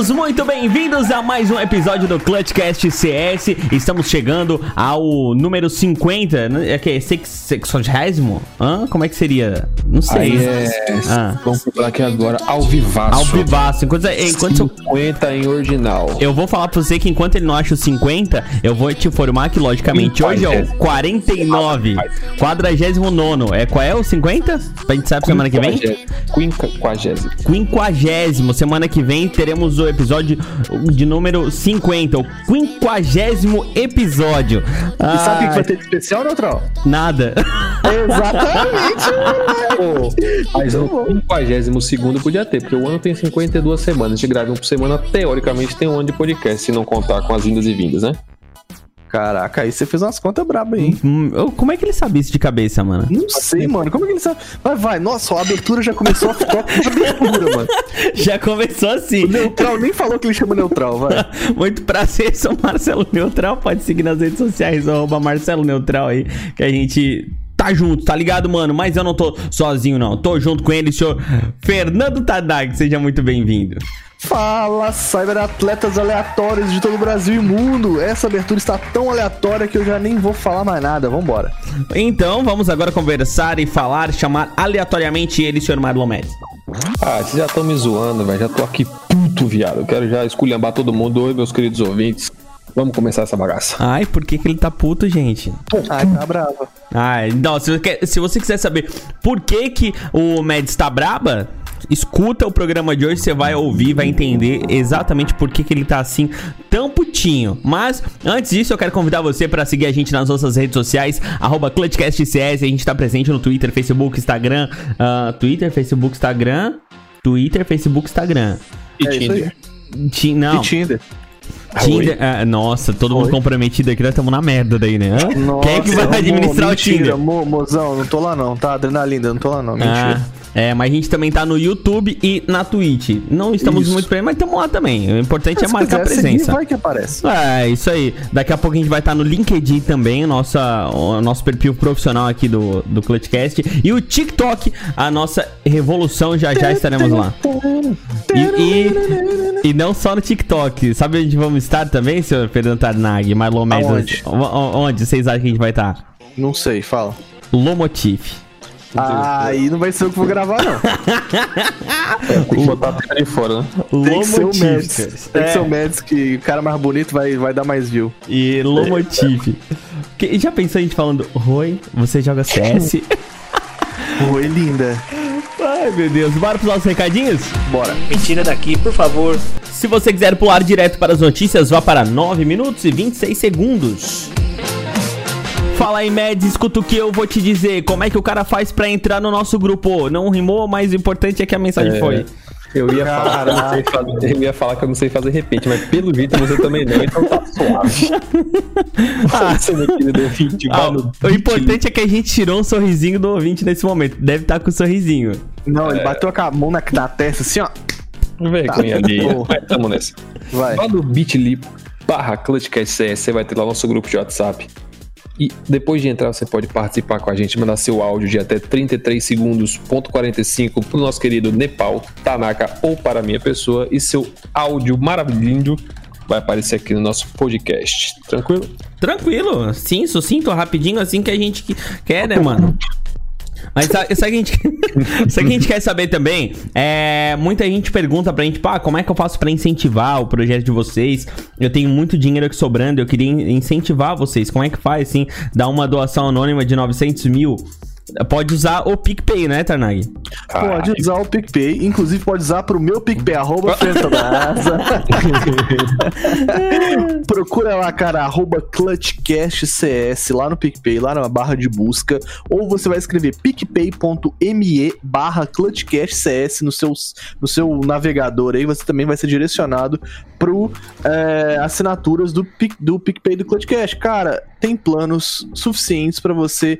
Todos muito bem-vindos a mais um episódio do Clutchcast CS. Estamos chegando ao número 50. né? É que é sex- sexagésimo? Hã? Como é que seria? Não sei. Aí é. Ah. Vamos falar aqui agora ao vivaço. Ao vivaço. Enquanto, enquanto eu, 50 em original. eu vou falar pra você que enquanto ele não acha o 50, eu vou te informar que, logicamente, hoje é o 49. 49. É, qual é o 50? Pra gente saber semana que vem? Quinquagésimo. Quinquagésimo. Semana que vem teremos o episódio de número 50, o quinquagésimo episódio. E sabe o que Ai, vai ter de especial, Neutral? Nada. Exatamente! Mas no 52 segundo podia ter, porque o ano tem 52 semanas. A gente grava um por semana, teoricamente tem um ano de podcast, se não contar com as vindas e vindas, né? Caraca, aí você fez umas contas brabas, hein? Hum, eu- Como é que ele sabe isso de cabeça, mano? Não sei, mano. Como é que ele sabe? Vai, vai. Nossa, a abertura já começou a ficar com abertura, mano. Já começou assim. O Neutral nem falou que ele chama Neutral, vai. Muito prazer, sou Marcelo Neutral. Pode seguir nas redes sociais, arroba Marcelo Neutral aí, que a gente tá junto, tá ligado, mano? Mas eu não tô sozinho, não. Tô junto com ele, senhor Fernando Tadag. Seja muito bem-vindo. Fala, cyberatletas aleatórios de todo o Brasil e mundo. Essa abertura está tão aleatória que eu já nem vou falar mais nada. Vambora. Então, vamos agora conversar e falar, chamar aleatoriamente ele, senhor Marlon Mendes. Ah, vocês já estão me zoando, velho. Já tô aqui puto, viado. Eu quero já esculhambar todo mundo. Oi, meus queridos ouvintes. Vamos começar essa bagaça. Ai, por que, que ele tá puto, gente? Ai, tá brava. Ai, não, se você, quer- se você quiser saber por que, que o Mads tá braba, escuta o programa de hoje, você vai ouvir, vai entender exatamente por que, que ele tá assim, tão putinho. Mas, antes disso, eu quero convidar você para seguir a gente nas nossas redes sociais, arroba ClutchCastCS, a gente tá presente no Twitter, Facebook, Instagram, ah, Twitter, Facebook, Instagram, Twitter, Facebook, Instagram. E É Tinder. Ti- não, E Tinder. Tinder, ah, nossa, todo mundo Oi. comprometido aqui, nós estamos na merda daí, né? Nossa, Quem é que vai mo- administrar o Tinder? Mo, mozão, não tô lá não, tá? Adrenalina, não tô lá não, Ah, mentira. É, mas a gente também tá no YouTube e na Twitch. Não estamos Isso. muito bem, mas estamos lá também. O importante é Se marcar quiser seguir, presença. vai que aparece. É, isso aí. Daqui a pouco a gente vai estar no LinkedIn também, nossa, o nosso perfil profissional aqui do, do Clutchcast. E o TikTok, a nossa revolução, já já estaremos lá. E, e, e não só no TikTok. Sabe onde vamos estar também, senhor Fernando Tarnag, Marlon Onde vocês acham que a gente vai estar? Não sei, fala. Lomotif. Ah, aí não vai ser eu que vou gravar, não. Tem que botar a de fora, né? Tem que ser o Lomotif. Mads. Tem que É. ser o Mads, que o cara mais bonito vai, vai dar mais view. E Lomotif. Que- já pensou a gente falando, Oi, você joga CS? Oi, linda. Ai, meu Deus. Bora pros nossos recadinhos? Bora. Me tira daqui, por favor. Se você quiser pular direto para as notícias, vá para 9 minutos e 26 segundos. Fala aí, Mads, escuta o que eu vou te dizer. Como é que o cara faz pra entrar no nosso grupo? Não rimou, mas o importante é que a mensagem É. foi. Eu ia, falar que eu, não sei fazer, eu ia falar que eu não sei fazer repente, mas pelo jeito você também não, então tá suave. Ah, você, meu querido ouvinte, vai Ah, o importante é que a gente tirou um sorrisinho do ouvinte nesse momento. Deve estar com um sorrisinho. Não, É. ele bateu com a mão na, na testa assim, ó. Vergonha ali. Tá. Mas tamo nessa. Vai. Lá no bit.ly barra ClutchCast CS, você vai ter lá o nosso grupo de WhatsApp. E depois de entrar, você pode participar com a gente, mandar seu áudio de até 33 segundos, ponto 45, pro nosso querido Nepal, Tanaka ou para a minha pessoa. E seu áudio maravilhoso vai aparecer aqui no nosso podcast. Tranquilo? Tranquilo, sim, sucinto, rapidinho, assim que a gente que- quer, né, mano? Mas sabe, o que a gente, que a gente quer saber também? É, muita gente pergunta pra gente, pá, como é que eu faço pra incentivar o projeto de vocês? Eu tenho muito dinheiro aqui sobrando, eu queria in- incentivar vocês. Como é que faz, assim, dar uma doação anônima de 900 mil? Pode usar o PicPay, né, Tarnag? Pode usar o PicPay, inclusive pode usar pro meu PicPay, arroba Fernandaza. Procura lá, cara, arroba ClutchCastCS lá no PicPay, lá na barra de busca, ou você vai escrever picpay.me barra ClutchCastCS no seu, no seu navegador aí, você também vai ser direcionado pro é, assinaturas do, Pic, do PicPay do ClutchCast. Cara, tem planos suficientes para você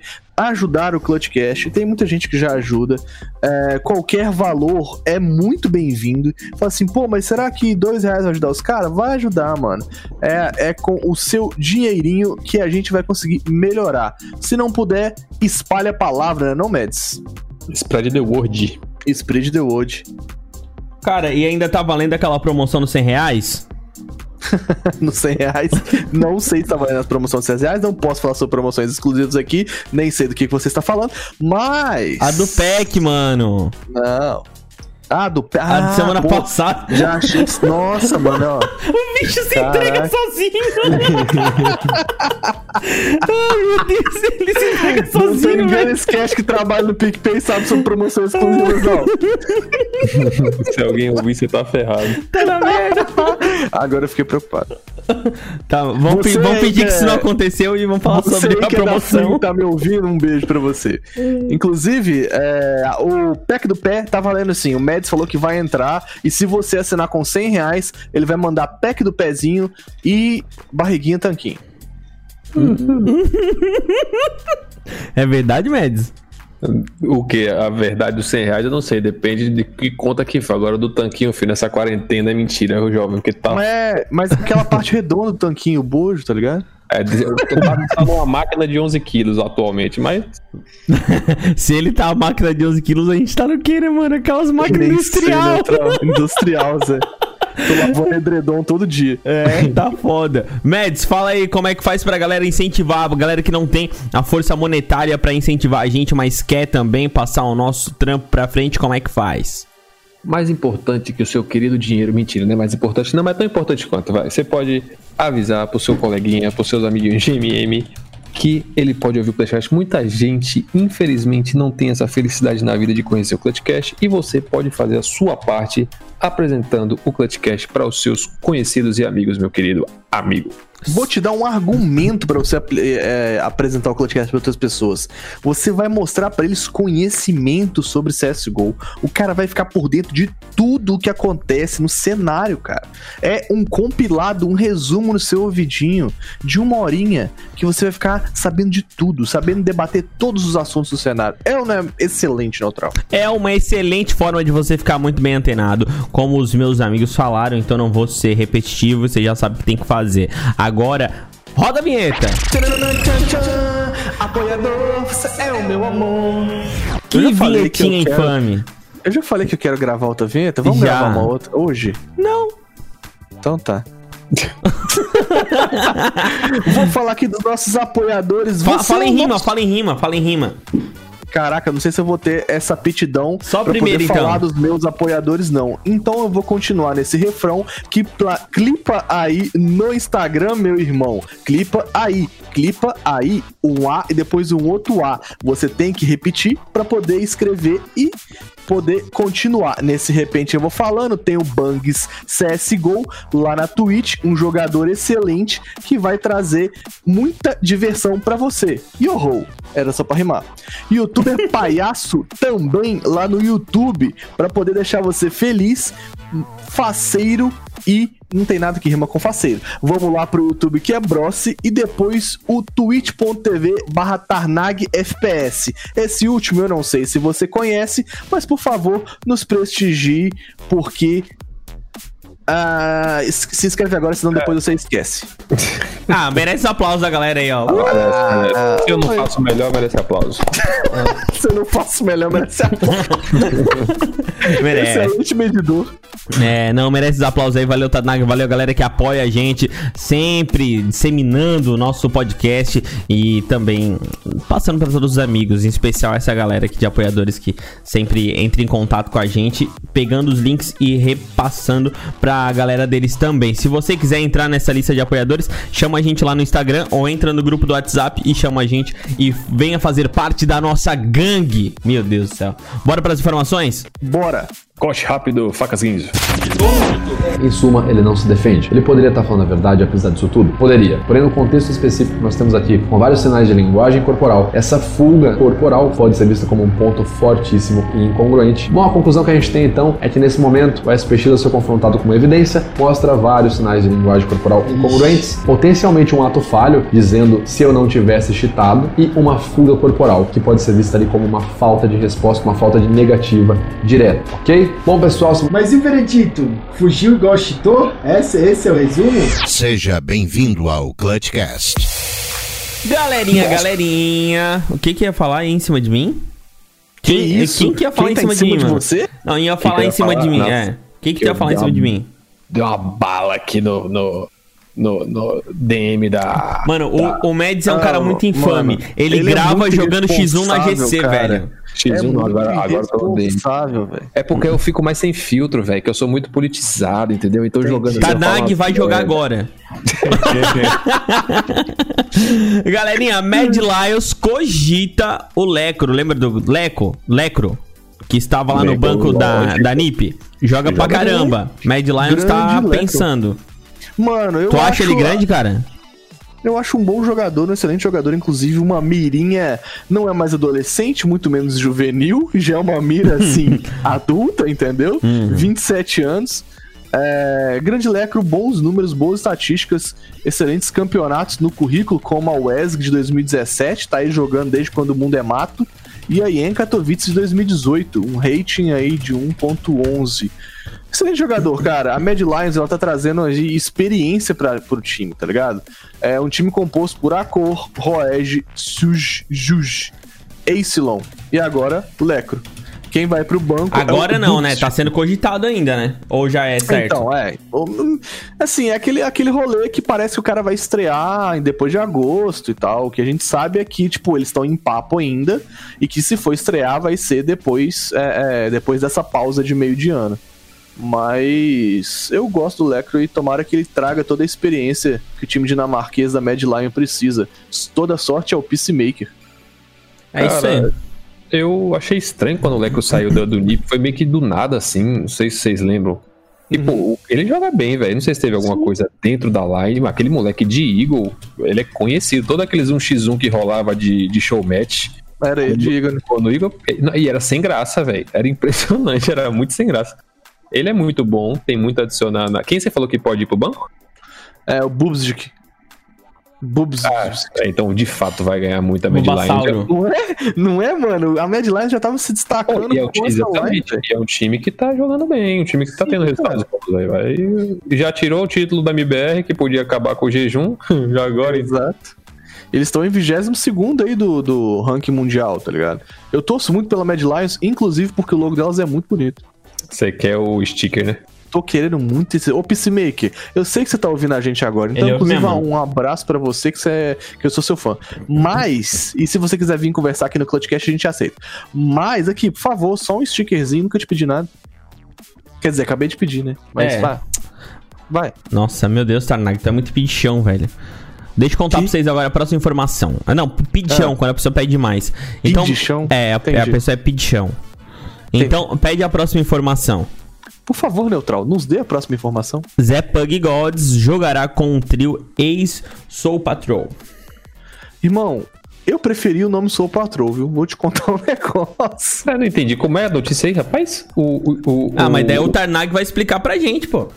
ajudar o Clutchcast. Tem muita gente que já ajuda. É, qualquer valor é muito bem-vindo. Fala assim, pô, mas será que dois reais vai ajudar os caras? Vai ajudar, mano. É, é com o seu dinheirinho que a gente vai conseguir melhorar. Se não puder, espalhe a palavra, né, não, Meds? Spread the word. Spread the word. Cara, e ainda tá valendo aquela promoção nos 100 reais? nos 100 reais. Não sei se tá valendo as promoções de 100 reais. Não posso falar sobre promoções exclusivas aqui. Nem sei do que, que você está falando. Mas. A do PEC, mano. Não. Ah, do Ah, de semana pô, passada. Já achei. Nossa, mano, ó. O bicho se Caraca. entrega sozinho. Ai, meu Deus, ele se entrega Não tem sozinho, ninguém nesse cast que trabalha no PicPay e sabe sobre promoções exclusivas, não. Se alguém ouvir, você tá ferrado. Tá na merda. Agora eu fiquei preocupado. Tá, vamos, pe- vamos pedir que que isso é- não aconteceu e vamos falar Você sobre a que é promoção. Flim, tá me ouvindo? Um beijo pra você. Inclusive, é, o pack do pé tá valendo assim. O Mads falou que vai entrar e se você assinar com 100 reais, ele vai mandar pack do pezinho e barriguinha tanquinho. É verdade, Mads? O que? A verdade dos 100 reais eu não sei, depende de que conta que foi. Agora do tanquinho, filho, nessa quarentena é mentira, o jovem, porque tá. Mas, é, mas aquela parte redonda do tanquinho, o bojo, tá ligado? É, eu tô passando uma máquina de 11 quilos atualmente, mas Se ele tá a máquina de 11 quilos, a gente tá no quê, né, mano? Aquelas máquinas industrial. sei, né, Industrial, Zé. Tô lavando edredom todo dia. É, tá foda. Mads, fala aí como é que faz pra galera incentivar, a galera que não tem a força monetária pra incentivar a gente, mas quer também passar o nosso trampo pra frente, como é que faz? Mais importante que o seu querido dinheiro, mentira, não é mais importante, não, mas é tão importante quanto, vai. Você pode avisar pro seu coleguinha, pros seus amiguinhos de MM, que ele pode ouvir o Clutchcast. Muita gente, infelizmente, não tem essa felicidade na vida de conhecer o Clutchcast e você pode fazer a sua parte apresentando o Clutchcast para os seus conhecidos e amigos, meu querido amigo. Vou te dar um argumento pra você é, apresentar o Clutchcast para outras pessoas. Você vai mostrar pra eles conhecimento sobre CSGO. O cara vai ficar por dentro de tudo o que acontece no cenário, cara. É um compilado, um resumo no seu ouvidinho de uma horinha que você vai ficar sabendo de tudo, sabendo debater todos os assuntos do cenário. É é excelente, Neutral? É uma excelente forma de você ficar muito bem antenado, como os meus amigos falaram, então não vou ser repetitivo, você já sabe o que tem que fazer. Agora, roda a vinheta! Apoiador, você é o meu amor. Que falei que vinhetinha quero- infame! Eu já falei que eu quero gravar outra vinheta. Vamos Já. gravar uma outra hoje? Não! Então tá. Vou falar aqui dos nossos apoiadores. Fa- Você fala é em rima, nosso- fala em rima, fala em rima. Caraca, não sei se eu vou ter essa aptidão Só pra primeiro, poder então. falar dos meus apoiadores, não. Então eu vou continuar nesse refrão que clipa aí no Instagram, meu irmão. Clipa aí, clipa aí um A e depois um outro A. Você tem que repetir pra poder escrever e poder continuar. Nesse repente eu vou falando, tem o Bangs CSGO lá na Twitch, um jogador excelente que vai trazer muita diversão pra você. Yoho, era só pra rimar. Youtuber Palhaço também lá no YouTube pra poder deixar você feliz, faceiro e não tem nada que rima com faceiro. Vamos lá pro YouTube que é Brossi e depois o twitch.tv barra Tarnag FPS. Esse último eu não sei se você conhece, mas por favor nos prestigie porque ah, es- se inscreve agora, senão depois você esquece. Ah, merece aplauso da galera aí, ó. Merece, merece. Ah, Se eu não faço melhor, merece aplauso. Se eu não faço melhor, merece a Merece. Excelente medidor. É, não, merece os aplausos aí. Valeu, Tadnag. Valeu, galera que apoia a gente, sempre disseminando o nosso podcast e também passando para todos os amigos, em especial essa galera aqui de apoiadores que sempre entra em contato com a gente, pegando os links e repassando pra galera deles também. Se você quiser entrar nessa lista de apoiadores, chama a gente lá no Instagram ou entra no grupo do WhatsApp e chama a gente e venha fazer parte da nossa gangue. Meu Deus do céu. Bora para as informações? Bora. Coche rápido, facas guinzo. Em suma, ele não se defende. Ele poderia estar falando a verdade apesar disso tudo? Poderia. Porém, no contexto específico que nós temos aqui, com vários sinais de linguagem corporal, essa fuga corporal pode ser vista como um ponto fortíssimo e incongruente. Bom, a conclusão que a gente tem então é que nesse momento o SPX, ao ser confrontado com uma evidência, mostra vários sinais de linguagem corporal incongruentes, potencialmente um ato falho, dizendo se eu não tivesse cheatado, e uma fuga corporal, que pode ser vista ali como uma falta de resposta, uma falta de negativa direta, ok? Bom, pessoal, se Mas e o veredito? Fugiu igual cheatou? Esse, esse é o resumo? Seja bem-vindo ao Clutchcast. Galerinha, galerinha. O que que ia falar aí em cima de mim? Que Quem, isso? quem que ia falar Quem em tá cima, em cima de de mim, mano? você? Não, ia que falar em cima falar? de mim, Não. é. Quem que Eu ia falar em cima uma- de mim? Deu uma bala aqui no, no, no, no DM da. Mano, da o, o Mads é um cara muito infame. mano, ele, ele é grava muito jogando X1 na GC, cara. velho. X1, é não, agora, agora eu tô no DM. velho. É porque eu fico mais sem filtro, velho, que eu sou muito politizado, entendeu? Então jogando. eu falo Tanag umas vai jogar merda. agora. Galerinha, Mad Lions cogita o Lecro. Lembra do Leco? Lecro? Que estava lá no banco da, lógico. da NIP. Joga pra Joga caramba. Mad Lions tá Lecro. pensando. Mano, eu Tu acha acho, ele grande, cara? Eu acho um bom jogador, um excelente jogador, inclusive uma mirinha não é mais adolescente, muito menos juvenil, já é uma mira assim adulta, entendeu? 27 anos. É, grande Lecro, bons números, boas estatísticas, excelentes campeonatos no currículo, como a WESG de 2017, tá aí jogando desde quando o mundo é mato, e a Ien Katowice de 2018, um rating aí de 1.11. Excelente jogador, cara. A Mad Lions ela tá trazendo experiência para pro time, tá ligado? É um time composto por Akor, Roege, Suj, Juj, Acilon e agora Lecro. Quem vai pro banco é Agora o não, né? Tá sendo cogitado ainda, né? Ou já é certo? Então, é. O- Assim, é aquele, aquele rolê que parece que o cara vai estrear depois de agosto e tal. O que a gente sabe é que, tipo, eles estão em papo ainda. E que se for estrear, vai ser depois, é, é, depois dessa pausa de meio de ano. Mas eu gosto do Lecro e tomara que ele traga toda a experiência que o time dinamarquês da Mad Lion precisa. Toda sorte ao Peacemaker. é isso aí. Eu achei estranho quando o Leco saiu do, do NIP, foi meio que do nada assim, não sei se vocês lembram. E, pô, ele joga bem, velho. Não sei se teve alguma coisa dentro da line, mas aquele moleque de Eagle, ele é conhecido. Todo aqueles 1x1 que rolava de, de show match. Era ele, diga, né? Quando Eagle. E era sem graça, velho. Era impressionante, era muito sem graça. Ele é muito bom, tem muito a adicionar na. Quem você falou que pode ir pro banco? É, o Bubsdik. Bubsdik. Ah, é, então de fato vai ganhar muito a Medline. Não é, não é, mano? A Mad Lion já tava se destacando E é, um, exatamente, line, e é um time que tá jogando bem, um time que tá tendo resultados bons. aí, vai. Já tirou o título da MBR, que podia acabar com o jejum, já agora. Exato. Eles estão em 22 aí do, do ranking mundial, tá ligado? Eu torço muito pela Mad Lions, inclusive porque o logo delas é muito bonito. Você quer o sticker, né? Tô querendo muito esse. Ô, Peacemaker, eu sei que você tá ouvindo a gente agora, então, Ele ouve inclusive, mesmo. um abraço pra você, que, você é- que eu sou seu fã. Mas, e se você quiser vir conversar aqui no Clutchcast, a gente aceita. Mas, aqui, por favor, só um stickerzinho, nunca te pedi nada. Quer dizer, acabei de pedir, né? Mas É. vai. Vai. Nossa, meu Deus, Tarnag, é muito pichão, velho. Deixa eu contar Que? pra vocês agora a próxima informação. Ah, não, pichão, Ah. quando a pessoa pede demais. Então, Pidichão? É, a, Entendi. a pessoa é pichão. Então, pede a próxima informação. Por favor, Neutral, nos dê a próxima informação. Zé Pug Gods jogará com o trio ex-Soul Patrol. Irmão, eu preferi o nome Soul Patrol, viu? Vou te contar um negócio. Eu não entendi. Como é a notícia aí, rapaz? O, o, o, Ah, mas daí o o Tarnag vai explicar pra gente, pô.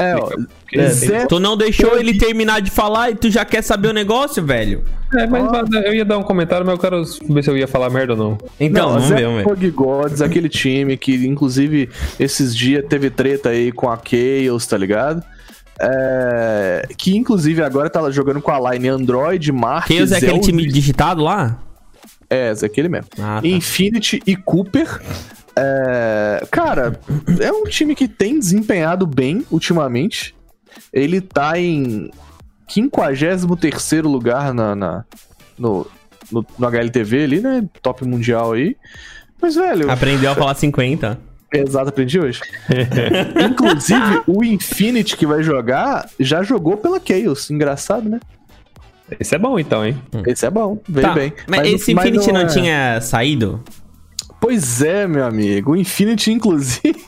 É, ó. É, Zé Tu não deixou ele terminar de falar e tu já quer saber o negócio, velho? É, mas eu ia dar um comentário, mas eu quero ver se eu ia falar merda ou não. Então, Não, vamos Zé ver, vamos ver. Gods, aquele time que, inclusive, esses dias teve treta aí com a Chaos, tá ligado? É, que, inclusive, agora tá jogando com a line Android, Mark, Chaos é aquele time digitado lá? É, é aquele mesmo. Ah, tá. Infinity e Cooper. É, cara, é um time que tem desempenhado bem ultimamente. Ele tá em 53 lugar na, na- no, no, no HLTV ali, né? Top mundial aí. Mas, velho, Aprendeu a falar 50. exato, aprendi hoje. Inclusive, o Infinity que vai jogar já jogou pela Chaos. Engraçado, né? Esse é bom então, hein? Esse é bom, veio Tá, bem. mas, esse Infinity não, é- tinha saído? Pois é, meu amigo. O Infinity, inclusive.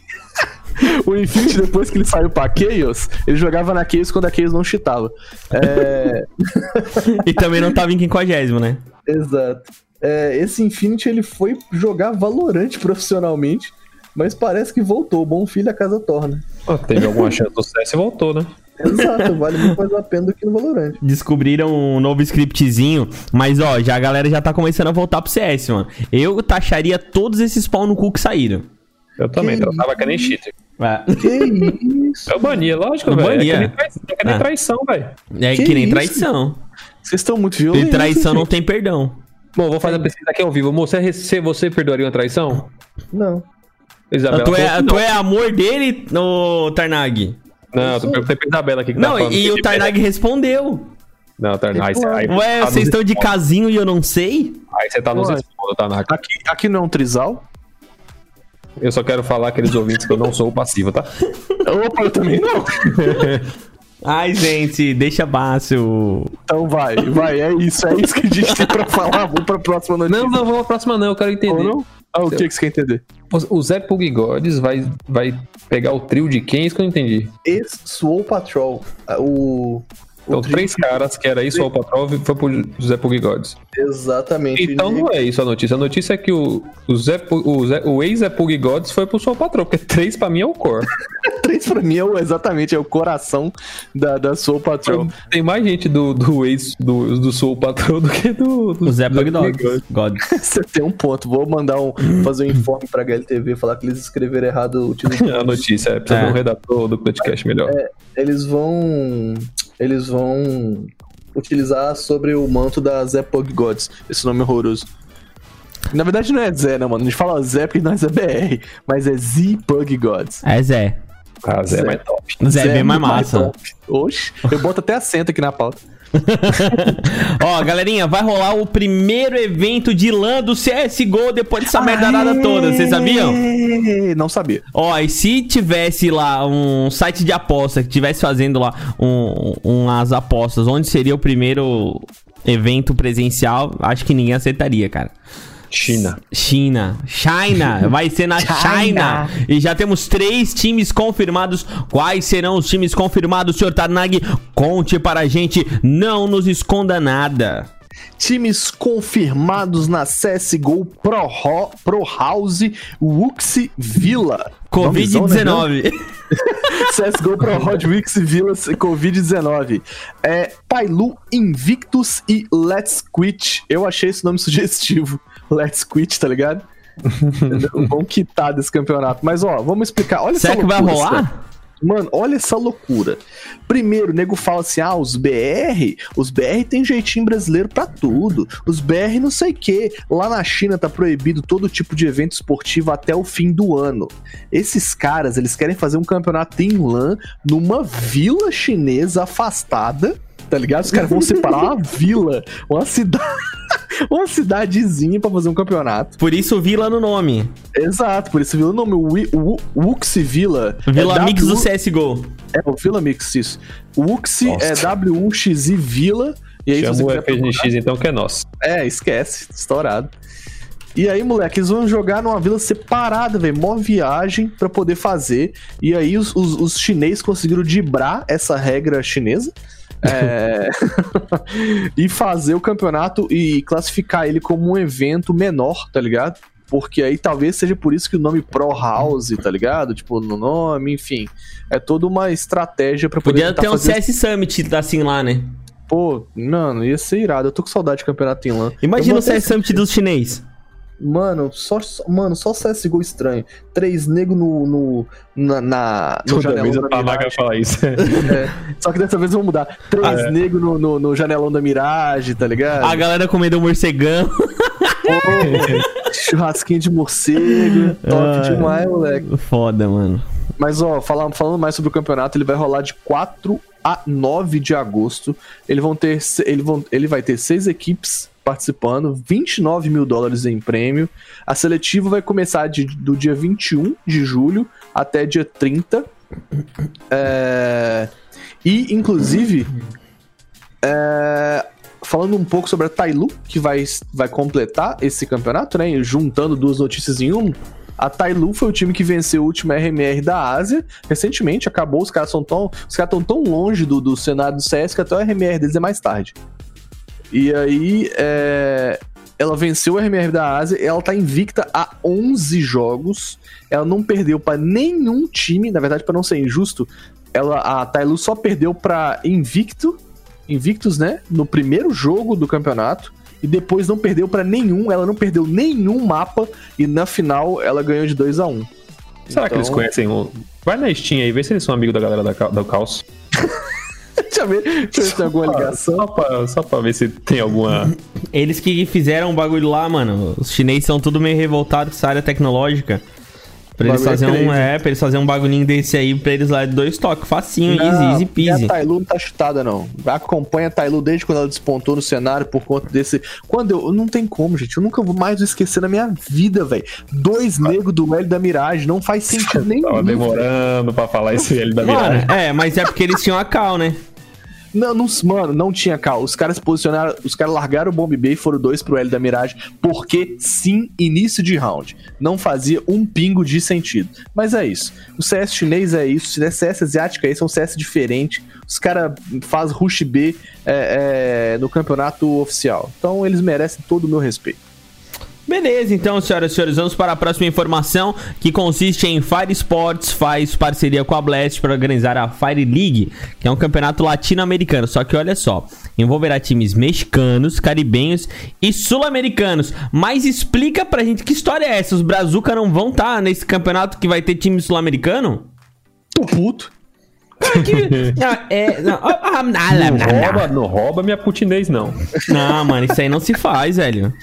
o Infinity, depois que ele saiu pra Chaos, ele jogava na Chaos quando a Chaos não cheatava. É. E também não tava em 50, né? Exato. É, esse Infinity ele foi jogar Valorant profissionalmente, mas parece que voltou. Bom filho a casa torna. Ó, teve alguma chance do CS e voltou, né? Exato, vale muito mais a pena do que no Valorant. Descobriram um novo scriptzinho, mas ó, já a galera já tá começando a voltar pro CS, mano. Eu taxaria todos esses pau no cu que saíram. Eu também, Que tratava que nem cheater. É, Que isso? Eu bania, lógico, Eu velho. É bania. que nem traição, é que nem Ah. traição, velho. é Que que, nem isso? traição. Vocês estão muito E violentos. traição não tem perdão. Bom, vou fazer a pesquisa aqui ao vivo. Moço, você, você- perdoaria uma traição? Não. Isabela tu, é, tu não. é amor dele, ô Tarnag? Não, eu perguntei pra Isabela aqui que Não, tá falando e o Tarnag respondeu. Não, Tarnag, Ué, tá vocês estão de casinho e eu não sei? Aí você tá nos Ué. responde, Tarnag. Aqui, aqui não é um trisal? Eu só quero falar aqueles ouvintes que eu não sou o passivo, tá? Opa, eu também não. Ai, gente, deixa baixo. Então vai, vai, é isso, é isso que a gente tem pra falar. Vamos pra próxima notícia. Não, não, vamos pra próxima não, eu quero Ou entender. não? Ah, o que, que você quer entender? O Zé Pugigodes vai, vai pegar o trio de quem? Isso que eu não entendi. Ex-Swole Patrol. ah, O. Então, o três caras que era isso, o Patrol, foi pro Zé Pugigodes. Exatamente. Então não é isso a notícia. A notícia é que o, o, Zé, o, Zé, o ex-Zé Pugigodes foi pro Soul Patrol, porque três pra mim é o core. Três pra mim é o, exatamente, é o coração da, da Soul Patrol. Tem mais gente do, do ex do, do Soul Patrol do que do, do O Zé. Você tem um ponto. Vou mandar um. fazer um informe pra HLTV, falar que eles escreveram errado o título. A notícia é, precisa É. de um redator do podcast melhor. Eles vão. Eles vão utilizar sobre o manto da Zé Pug Gods. Esse nome horroroso. Na verdade não é Zé, né, mano? A gente fala Zé porque nós é BR, mas é Z Pug Gods. É Zé. Ah, Zé é Zé. mais top. Zé é bem mais massa. top. Oxe, eu boto até acento aqui na pauta. Ó, galerinha, vai rolar o primeiro evento de LAN do CSGO depois dessa merdarada toda, vocês sabiam? Não sabia. Ó, e se tivesse lá um site de aposta que tivesse fazendo lá um, umas apostas, onde seria o primeiro evento presencial, acho que ninguém aceitaria, cara. China. China. China. Vai ser na China. E já temos três times confirmados. Quais serão os times confirmados, senhor Tarnag? Conte para a gente. Não nos esconda nada. Times confirmados na CSGO Pro, Ho- Pro House Wuxi Villa. Nomezão, né, não? Covid-19. CSGO Pro Hot Wix Villa Covid-19. É Tailu Invictus e Let's Quit. Eu achei esse nome sugestivo. Let's Quit, tá ligado? Vamos quitar desse campeonato. Mas ó, vamos explicar. Olha Será que vai rolar? Mano, olha essa loucura. Primeiro, o nego fala assim: ah, os BR, os BR tem jeitinho brasileiro pra tudo. Os BR não sei o quê. Lá na China tá proibido todo tipo de evento esportivo até o fim do ano. Esses caras, eles querem fazer um campeonato em LAN numa vila chinesa afastada. Tá ligado? Os caras vão separar uma vila, uma cidade, uma cidadezinha pra fazer um campeonato. Por isso Vila no nome. Exato, por isso vila o nome Wu- Wuxi Villa. Vila é Mix do W- CSGO. É, o Villa Mix, isso. O Wuxi é W1XI Villa. E aí, se você Chama o FNX então que é nosso. É, esquece, estourado. E aí, moleque, eles vão jogar numa vila separada, velho. Mó viagem pra poder fazer. E aí, os, os, os chineses conseguiram dibrar essa regra chinesa. É... e fazer o campeonato e classificar ele como um evento menor, tá ligado? Porque aí talvez seja por isso que o nome Pro House, tá ligado? Tipo, no nome, enfim. É toda uma estratégia pra poder Podia ter um fazer... CS Summit assim lá, né? Pô, mano, ia ser irado. Eu tô com saudade de campeonato em LAN. Imagina o CS Summit dos chinês. Mano, só, só- mano, só CSGO estranho. Três negros no, no, na, na, no Toda vez janelão o da Mirage. fala isso. É, só que dessa vez vamos mudar. Três Ah, é. negros no, no, no janelão da Mirage, tá ligado? A galera comendo morcegão. Churrasquinho de morcego. Top Ai. demais, moleque. Foda, mano. Mas, ó, falando, falando mais sobre o campeonato, ele vai rolar de 4 a 9 de agosto. Ele, vão ter, ele, vão, ele vai ter seis equipes participando, 29 mil dólares em prêmio. A seletiva vai começar de- do dia 21 de julho até dia 30. É, e, inclusive, é, falando um pouco sobre a Tailu, que vai, vai completar esse campeonato, né? Juntando duas notícias em um. A Tailu foi o time que venceu o último RMR da Ásia. Recentemente acabou, os caras são tão. Estão tão longe do, do cenário do CS que até o RMR deles é mais tarde. E aí, é, ela venceu o RMR da Ásia, ela tá invicta há 11 jogos. Ela não perdeu pra nenhum time, na verdade, pra não ser injusto, ela, a Tailu só perdeu pra Invicto, Invictus, né? No primeiro jogo do campeonato. E depois não perdeu pra nenhum, ela não perdeu nenhum mapa. E na final ela ganhou de 2 a 1 Será que eles Então- conhecem o. Vai na Steam aí, vê se eles são amigos da galera da, do Caos. Deixa eu ver, deixa eu ver se tem alguma ligação. Só pra, só pra ver se tem alguma. Eles que fizeram o bagulho lá, mano. Os chineses são tudo meio revoltados com essa área tecnológica. Pra eles é fazerem um, é, pra eles fazerem um bagulhinho desse aí pra eles lá de dois toques. Facinho, Não, easy, easy e peasy. A Tailu não tá chutada, não. Acompanha a Tailu desde quando ela despontou no cenário por conta desse. Quando eu. Não tem como, gente. Eu nunca vou mais esquecer na minha vida, velho. Dois negros do L da Mirage. Não faz sentido nenhum. Tava demorando pra falar esse L da Mano, viragem. é, mas é porque eles tinham a cal, né? Não, não, mano, não tinha cal. Os caras posicionaram, os caras largaram o Bomb Bay e foram dois pro L da Mirage, porque sim, início de round. Não fazia um pingo de sentido. Mas é isso. O CS chinês é isso, se CS asiático é isso, é um CS diferente. Os caras fazem Rush B é, é, no campeonato oficial. Então eles merecem todo o meu respeito. Beleza, então, senhoras e senhores, vamos para a próxima informação, que consiste em Fire Sports faz parceria com a Blast para organizar a Fire League, que é um campeonato latino-americano. Só que olha só, envolverá times mexicanos, caribenhos e sul-americanos. Mas explica pra gente que história é essa? Os Brazuca não vão estar nesse campeonato que vai ter time sul-americano? Tô puto. Que- é, não. rouba, não rouba minha putinês, não. Não, mano, isso aí não se faz, velho.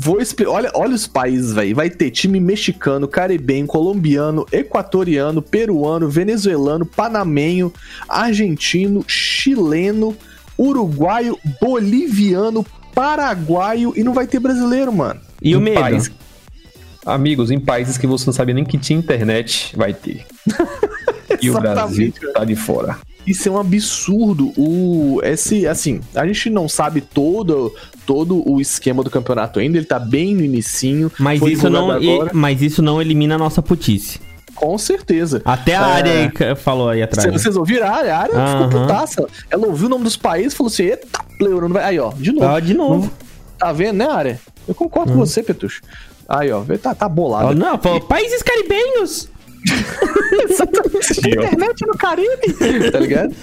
Vou explicar. Olha, olha os países, velho. Vai ter time mexicano, caribenho, colombiano, equatoriano, peruano, venezuelano, panamenho, argentino, chileno, uruguaio, boliviano, paraguaio e não vai ter brasileiro, mano. E o medo? país- Amigos, em países que você não sabia nem que tinha internet, vai ter. E o Brasil tá de fora. Isso é um absurdo. O esse assim, a gente não sabe todo todo o esquema do campeonato ainda, ele tá bem no inicinho. Mas foi isso, não, e- agora, mas isso não elimina a nossa putice. com certeza. Até a É. área aí que falou aí atrás. Cê- Vocês ouviram a área? A área Aham. ficou putaça. Ela ouviu o nome dos países e falou assim: eita, pleuro, não vai. Aí, ó, de novo. Ah, de novo. Tá vendo, né, área? Eu concordo com você, Petucho. Aí, ó, tá, tá bolado. não, falou, países caribenhos. Internet no Caribe, tá ligado?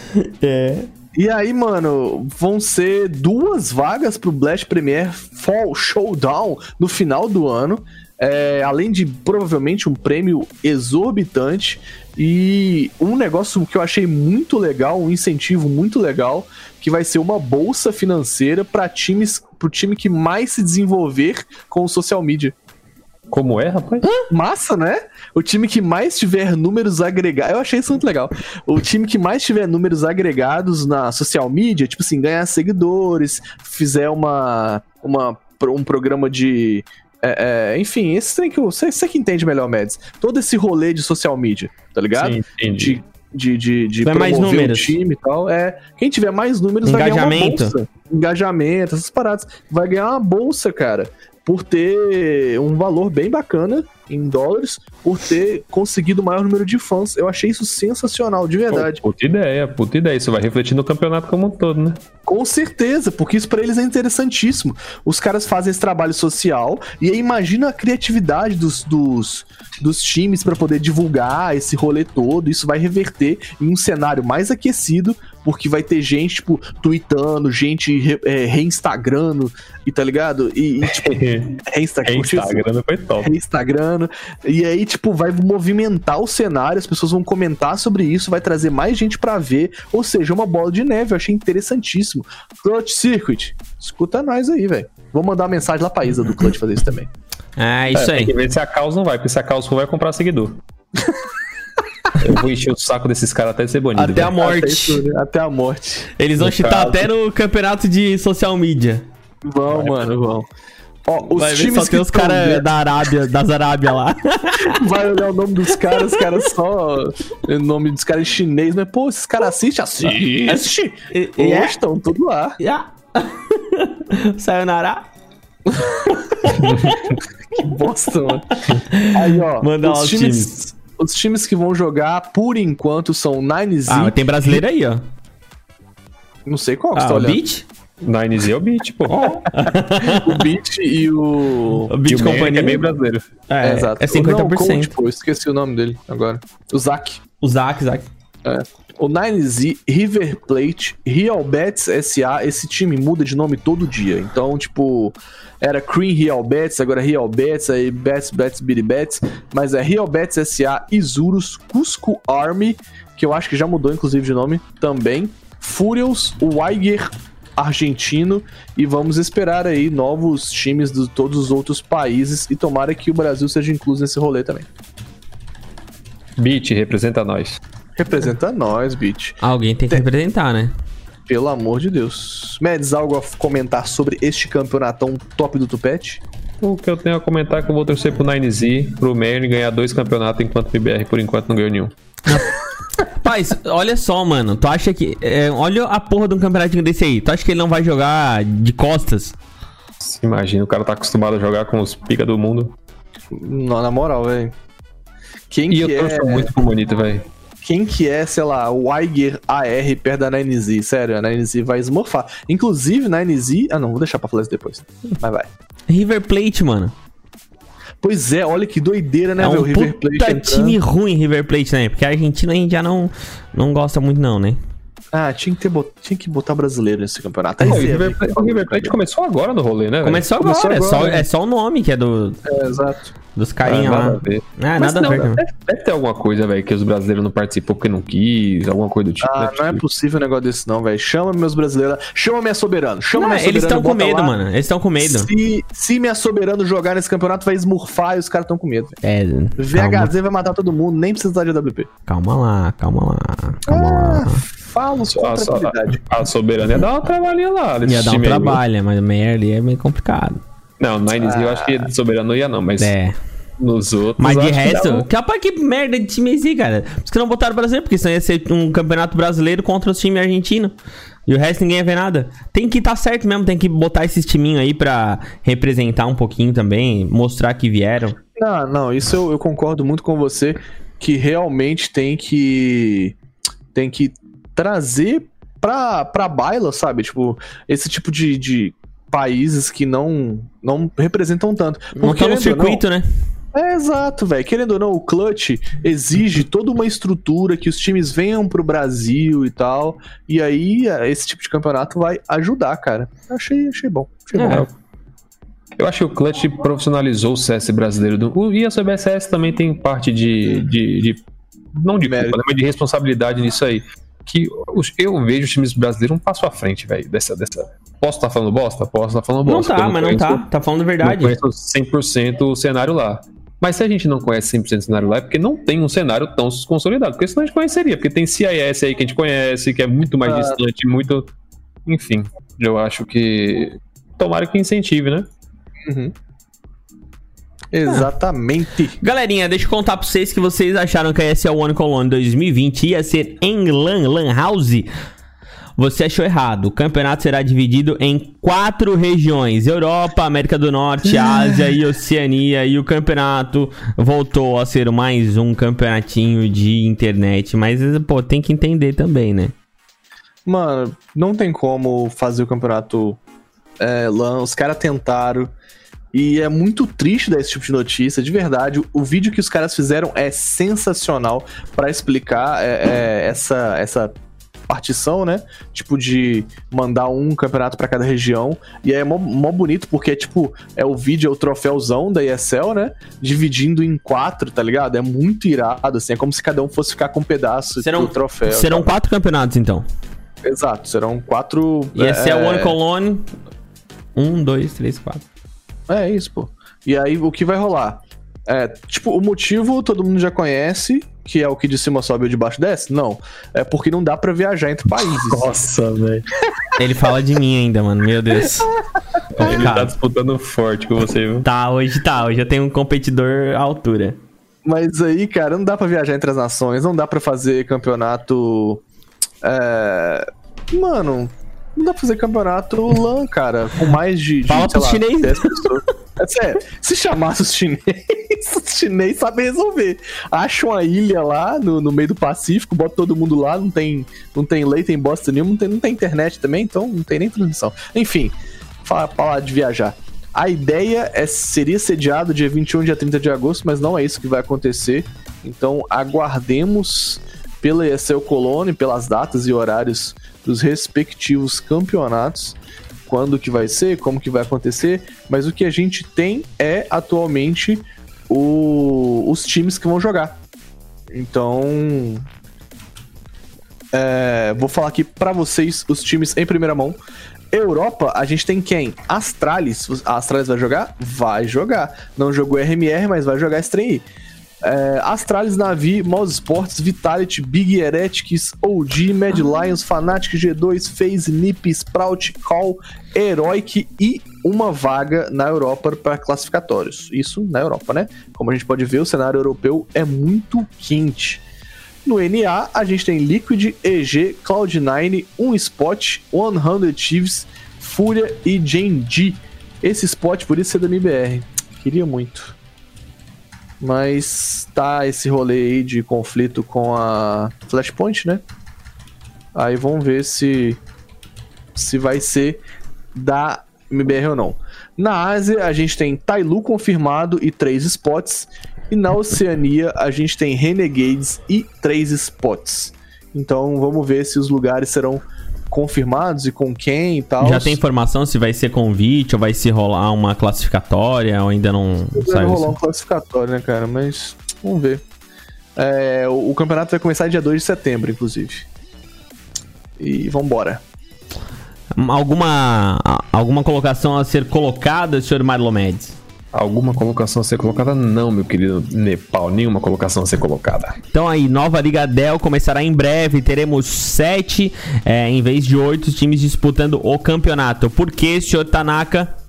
É. E aí, mano, vão ser duas vagas pro Blast Premier Fall Showdown no final do ano. É, além de provavelmente um prêmio exorbitante e um negócio que eu achei muito legal, um incentivo muito legal, que vai ser uma bolsa financeira para times, pro time que mais se desenvolver com o social media. Como é, rapaz? Massa, né? O time que mais tiver números agregados. Eu achei isso muito legal. O time que mais tiver números agregados na social media, tipo assim, ganhar seguidores, fizer uma, uma, um programa de. é, é, enfim, esse tem que. Você, você que entende melhor, Mads. Todo esse rolê de social media, tá ligado? Sim, entendi. de, de, de, de Tiver mais promover números. o time e tal. É, quem tiver mais números vai ganhar uma Engajamento. bolsa. Engajamento, essas paradas. Vai ganhar uma bolsa, cara, por ter um valor bem bacana em dólares, por ter conseguido o maior número de fãs. Eu achei isso sensacional, de verdade. Pô, puta ideia, puta ideia. Isso vai refletir no campeonato como um todo, né? Com certeza, porque isso pra eles é interessantíssimo. Os caras fazem esse trabalho social e aí imagina a criatividade dos, dos, dos times pra poder divulgar esse rolê todo. Isso vai reverter em um cenário mais aquecido, porque vai ter gente, tipo, tweetando, gente re, é, reinstagrando, e tá ligado? E, e tipo, reinstagrando. Instagram foi top. Instagram. E aí, tipo, vai movimentar o cenário, as pessoas vão comentar sobre isso, vai trazer mais gente pra ver. Ou seja, uma bola de neve. Eu achei interessantíssimo. Clutch Circuit, escuta nós aí, velho. Vou mandar uma mensagem lá pra Isa do Clutch fazer isso também. É, isso É, Tem que aí. ver se a Caos não vai, porque se a Caos for, vai comprar seguidor. Eu vou encher o saco desses caras até ser banido. Até a velho. Até, morte. isso, né? Até a morte. Eles vão No chutar caso. até no campeonato de social media. Vão, mano, vão. Ó, os Vai times só que tem os caras é da Arábia, das Arábia lá. Vai olhar o nome dos caras, os caras só. O nome dos caras em chinês, mas, pô, esses caras assistem? Assiste! Assiste! E, yeah. É? estão tudo lá. É? Yeah. Sayonara. que bosta, mano. Aí, ó. Manda os, times, times. Os times que vão jogar, por enquanto, são Nine Z. Ah, mas tem brasileiro aí, ó. Não sei qual que você ah, tá olhando. Beach? 9Z é o Beat, pô. o Beat e o. O Beat Companhia é bem é brasileiro. É, é, exato. É 50%. Não, como, tipo, pô, esqueci o nome dele agora. O Zac. O Zac, Zac. É. O 9Z, River Plate, Real Betis SA, esse time muda de nome todo dia. Então, tipo, era Cream Real Betis, agora é Real Betis, aí Betis, Betis, Biri Betis. Mas é Real Betis SA, Isurus, Cusco Army, que eu acho que já mudou inclusive de nome também. Furious, Weiger argentino e vamos esperar aí novos times de todos os outros países e tomara que o Brasil seja incluso nesse rolê também. Beat, representa nós. Representa nós, Beat. Alguém tem que Tem. representar, né? Pelo amor de Deus. Medes, algo a comentar sobre este campeonatão top do Tupete? O que eu tenho a comentar é que eu vou torcer pro 9Z, pro Merne ganhar dois campeonatos, enquanto o MBR por enquanto não ganhou nenhum. Paz, olha só, mano. Tu acha que. é, olha a porra de um campeonatinho desse aí. Tu acha que ele não vai jogar de costas? Se Imagina, o cara tá acostumado a jogar com os pica do mundo. Não, na moral, velho. Quem E eu que torço é, muito pro Bonito, velho. quem que é, sei lá, o Weiger AR perto da 9Z? Sério, a 9Z vai esmorfar. Inclusive, 9Z... Ah, não, vou deixar pra falar isso depois. Mas vai. River Plate, mano. Pois é, olha que doideira, né, É um O River Plate puta time ruim, River Plate, né? Porque a Argentina a gente já não, não gosta muito, não, né? Ah, tinha que, ter bot... tinha que botar brasileiro nesse campeonato. Aí Pô, o River ver Plate, o River Plate começou agora no rolê, né? Começou, Começou agora, é, agora, só, né? é só o nome que é do, É, exato. dos carinha Ah, lá. Ah, Mas nada não, a ver, deve, deve ter alguma coisa, velho, que os brasileiros não participou porque não quis, alguma coisa do tipo. Ah, deve não é ter. possível um negócio desse não, velho. Chama meus brasileiros. Chama minha soberano. Chama Não, minha eles soberano. estão com medo, lá. mano. Eles estão com medo. Se, se minha soberano jogar nesse campeonato, vai esmurfar e os caras estão com medo. É, calma, VHZ vai matar todo mundo, nem precisa de AWP. calma lá, calma lá, calma Ah, lá. Falo com A, tranquilidade. a, a soberana ia dar uma trabalhinha lá. Ia dar um trabalho, mas meio ali é meio complicado. Não, no 9Z eu acho que de soberano não ia, não, mas É. nos outros. Mas de que resto, dava- capaz que merda de time esse, cara. Por isso que não botaram o brasileiro, porque senão ia ser um campeonato brasileiro contra os times argentinos. E o resto ninguém ia ver nada. Tem que estar certo mesmo, tem que botar esses timinhos aí pra representar um pouquinho também, mostrar que vieram. Não, não, isso eu, eu concordo muito com você que realmente tem que tem que trazer pra, pra baila, sabe? Tipo, esse tipo de, de países que não não representam tanto. Não tá no ou não- circuito, né? É exato, velho. Querendo ou não, o Clutch exige toda uma estrutura que os times venham pro Brasil e tal. E aí, é, esse tipo de campeonato vai ajudar, cara. Achei, achei bom. Achei É. bom. Eu acho que o Clutch profissionalizou o CS brasileiro. Do, e a CBSS também tem parte de. de, de- não de Mérito. né, mas de responsabilidade nisso aí. Que eu vejo os times brasileiros um passo à frente, velho. Dessa, dessa. Posso estar falando bosta? Posso estar falando Não bosta. tá, eu mas não conheço- tá. Tá falando a Não verdade. conheço 100% o cenário lá. Mas se a gente não conhece 100% o cenário lá, é porque não tem um cenário tão consolidado. Porque senão a gente conheceria. Porque tem CIS aí que a gente conhece, que é muito mais Ah. distante, muito. Enfim, eu acho que. Tomara que incentive, né? Uhum. Exatamente. Galerinha, deixa eu contar pra vocês que vocês acharam que a ESL One Colony 2020 ia ser em LAN, LAN House. Você achou errado. O campeonato será dividido em quatro regiões: Europa, América do Norte, Ásia e Oceania. E o campeonato voltou a ser mais um campeonatinho de internet. Mas, pô, tem que entender também, né? Mano, não tem como fazer o campeonato é, LAN. Os caras tentaram. E é muito triste dar esse tipo de notícia, de verdade. O vídeo que os caras fizeram é sensacional pra explicar é, é, essa, essa partição, né? Tipo, de mandar um campeonato pra cada região. E é mó, mó bonito, porque, tipo, é o vídeo, é o troféuzão da ESL, né? Dividindo em quatro, tá ligado? É muito irado, assim. É como se cada um fosse ficar com um pedaço Serão- do troféu. Serão tá? quatro campeonatos, então. Exato, serão quatro. ESL é, One Colony. Um, dois, três, quatro. É isso, pô. E aí o que vai rolar? É, tipo, o motivo todo mundo já conhece, que é o que de cima sobe e o de baixo desce? Não. É porque não dá pra viajar entre países. Nossa, velho. Ele fala de mim ainda, mano. Meu Deus. Ele tá disputando forte com você, viu? Tá, hoje tá. Hoje eu tenho um competidor à altura. Mas aí, cara, não dá pra viajar entre as nações, não dá pra fazer campeonato. É... Mano, não dá pra fazer campeonato LAN, cara, com mais de. de Fala sei lá, chinês. 10 pessoas. É se chamasse os chineses, os chineses sabem resolver. Acha uma ilha lá no, no meio do Pacífico, bota todo mundo lá, não tem, não tem lei, tem bosta nenhuma, não tem, não tem internet também, então não tem nem transmissão. Enfim, fala, falar de viajar. A ideia é, seria sediado dia 21 dia 30 de agosto, mas não é isso que vai acontecer. Então aguardemos pela ESL Colônia, pelas datas e horários dos respectivos campeonatos, quando que vai ser, como que vai acontecer, mas o que a gente tem é atualmente o- os times que vão jogar. Então, é, vou falar aqui pra vocês os times em primeira mão. Europa, a gente tem quem? Astralis. A Astralis vai jogar? Vai jogar. Não jogou RMR, mas vai jogar aí. É, Astralis, Navi, Mouse Sports, Vitality, Big Heretics, OG, Mad Lions, Fnatic, G2, FaZe, NiP, Sprout, Call, Heroic e uma vaga na Europa para classificatórios. Isso na Europa, né? Como a gente pode ver, o cenário europeu é muito quente. No NA, a gente tem Liquid, EG, Cloud9, 1 Spot, 100 Thieves, Fúria e Genji. Esse spot por isso ser da MBR. Queria muito. Mas tá esse rolê aí de conflito com a Flashpoint, né? Aí vamos ver se se vai ser da MBR ou não. Na Ásia, a gente tem Tailu confirmado e três spots. E na Oceania, a gente tem Renegades e três spots. Então vamos ver se os lugares serão confirmados e com quem e tal. Já tem informação se vai ser convite ou vai se rolar uma classificatória ou ainda não Deve saiu rolar um isso? classificatório, né, cara? Mas vamos ver. É, o, o campeonato vai começar dia 2 de setembro, inclusive. E vambora. Alguma, alguma colocação a ser colocada, senhor Marlon Mendes? Alguma colocação a ser colocada? Não, meu querido Nepal, nenhuma colocação a ser colocada. Então aí, nova Liga Dell começará em breve. Teremos sete, é, em vez de oito, times disputando o campeonato. Por que, senhor Tanaka?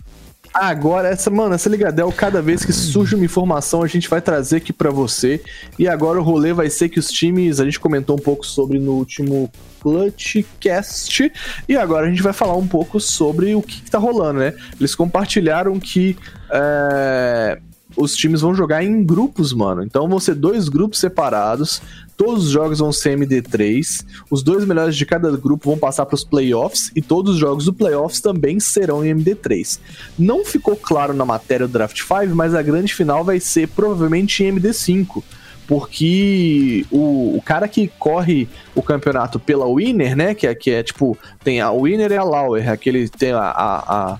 Agora, essa, mano, essa Ligadel, cada vez que surge uma informação, a gente vai trazer aqui pra você. E agora o rolê vai ser que os times, a gente comentou um pouco sobre no último Clutchcast. E agora a gente vai falar um pouco sobre o que, que tá rolando, né? Eles compartilharam que é, os times vão jogar em grupos, mano. Então vão ser dois grupos separados. Todos os jogos vão ser MD3. Os dois melhores de cada grupo vão passar para os playoffs. E todos os jogos do playoffs também serão em MD3. Não ficou claro na matéria do Draft 5, mas a grande final vai ser provavelmente em MD5. Porque o, o cara que corre o campeonato pela Winner, né? Que é, que é tipo, tem a Winner e a Lauer. Aquele tem a- a- a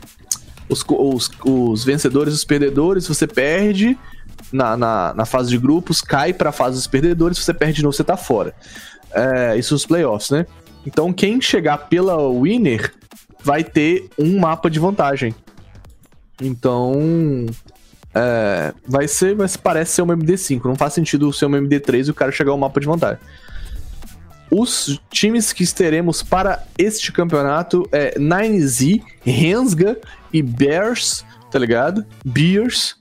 os, os, os vencedores e os perdedores, você perde na, na, na fase de grupos, cai pra fase dos perdedores, você perde de novo, você tá fora. É, isso nos playoffs, né? Então quem chegar pela winner vai ter um mapa de vantagem. Então. é, vai ser, mas parece ser uma MD5. Não faz sentido ser uma MD3 e o cara chegar ao mapa de vantagem. Os times que teremos para este campeonato é 9Z, Rensga e Bears, tá ligado? Bears,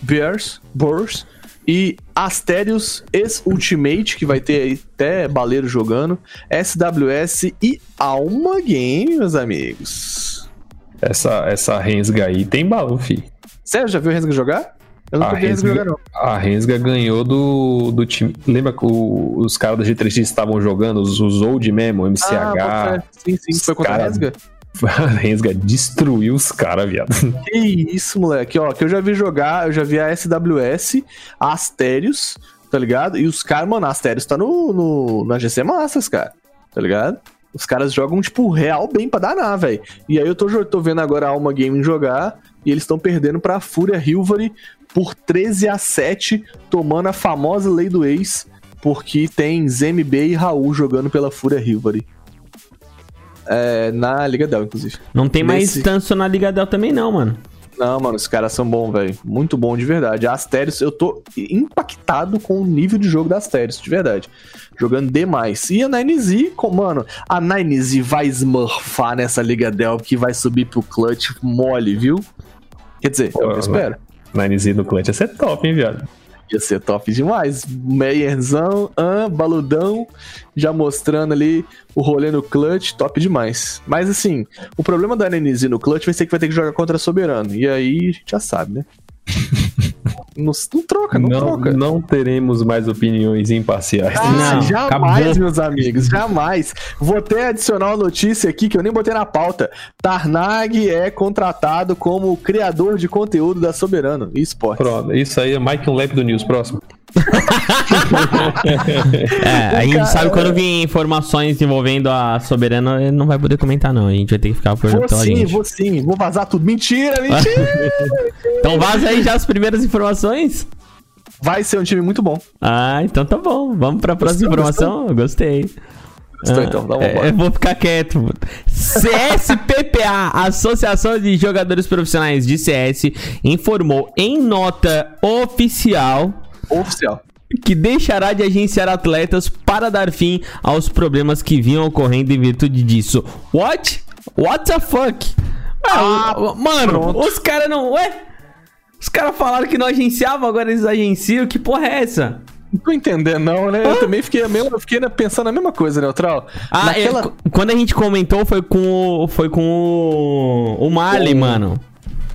Bears, Bears e Asterios ex-Ultimate, que vai ter aí até baleiro jogando, SWS e Alma Game, meus amigos. Essa, essa Rensga aí tem baú, fi. Sério, já viu o Rensga jogar? Eu nunca A Rensga jogar, não. a Rensga ganhou do, do time. Lembra que o- os caras da G3X estavam jogando, os, os Old mesmo, MCH. Ah, sim, sim, foi contra a cara- Rensga? a Rensga destruiu os caras, viado. Que isso, moleque. Ó, que eu já vi jogar, eu já vi a SWS, a Asterios, tá ligado? E os caras, mano, a Asterios tá no, no, na GC Masters, cara. Tá ligado? Os caras jogam, tipo, real bem pra danar, velho. E aí eu tô, tô vendo agora a Alma Gaming jogar e eles estão perdendo pra Fúria Hilvari por 13 a 7, tomando a famosa lei do ex, porque tem ZMB e Raul jogando pela Fúria Hilvari. É, na Liga Dell, inclusive. Não tem mais Nesse- tanso na Liga Dell também, não, mano. Não, mano, os caras são bons, velho. Muito bom de verdade. A Asterios, eu tô impactado com o nível de jogo da Asterios, de verdade. Jogando demais. E a 9Z, com, mano, a 9Z vai smurfar nessa Liga Dell que vai subir pro clutch mole, viu? Quer dizer, é o que eu Pô, espero. Ninezinho no clutch ia ser top, hein, viado? Ia ser top demais. Meyerzão, ah, baludão, já mostrando ali o rolê no clutch, top demais. Mas assim, o problema da NNZ no clutch vai ser que vai ter que jogar contra a Soberano. E aí a gente já sabe, né? não, não troca, não, Não, troca. não teremos mais opiniões imparciais. Ah, Não, jamais, acabou. meus amigos, jamais. Vou até adicionar uma notícia aqui que eu nem botei na pauta. Tarnag é contratado como criador de conteúdo da Soberano Esportes. Pronto, isso aí é Mike Lab do News próximo. É, a gente sabe quando vir informações envolvendo a Soberana, ele não vai poder comentar, não. A gente vai ter que ficar por Vou pela sim, gente. vou sim, vou vazar tudo. Mentira, mentira! Então vaza aí já as primeiras informações. Vai ser um time muito bom. Ah, então tá bom. Vamos pra próxima Gostou, informação? Eu Gostei. Gostou, Ah, então, vamos é, embora. eu vou ficar quieto. CSPPA, Associação de Jogadores Profissionais de CS, informou em nota oficial Oficial. que deixará de agenciar atletas para dar fim aos problemas que vinham ocorrendo em virtude disso. What? What the fuck? Ah, mano, pronto. os caras não. Ué? Os caras falaram que não agenciavam, agora eles agenciam. Que porra é essa? Não tô entendendo, não, né? Eu também fiquei, a mesma, eu fiquei né, pensando a mesma coisa, Neutral. Ah, Naquela... é, qu- quando a gente comentou foi com o, foi com o, o Com- mano.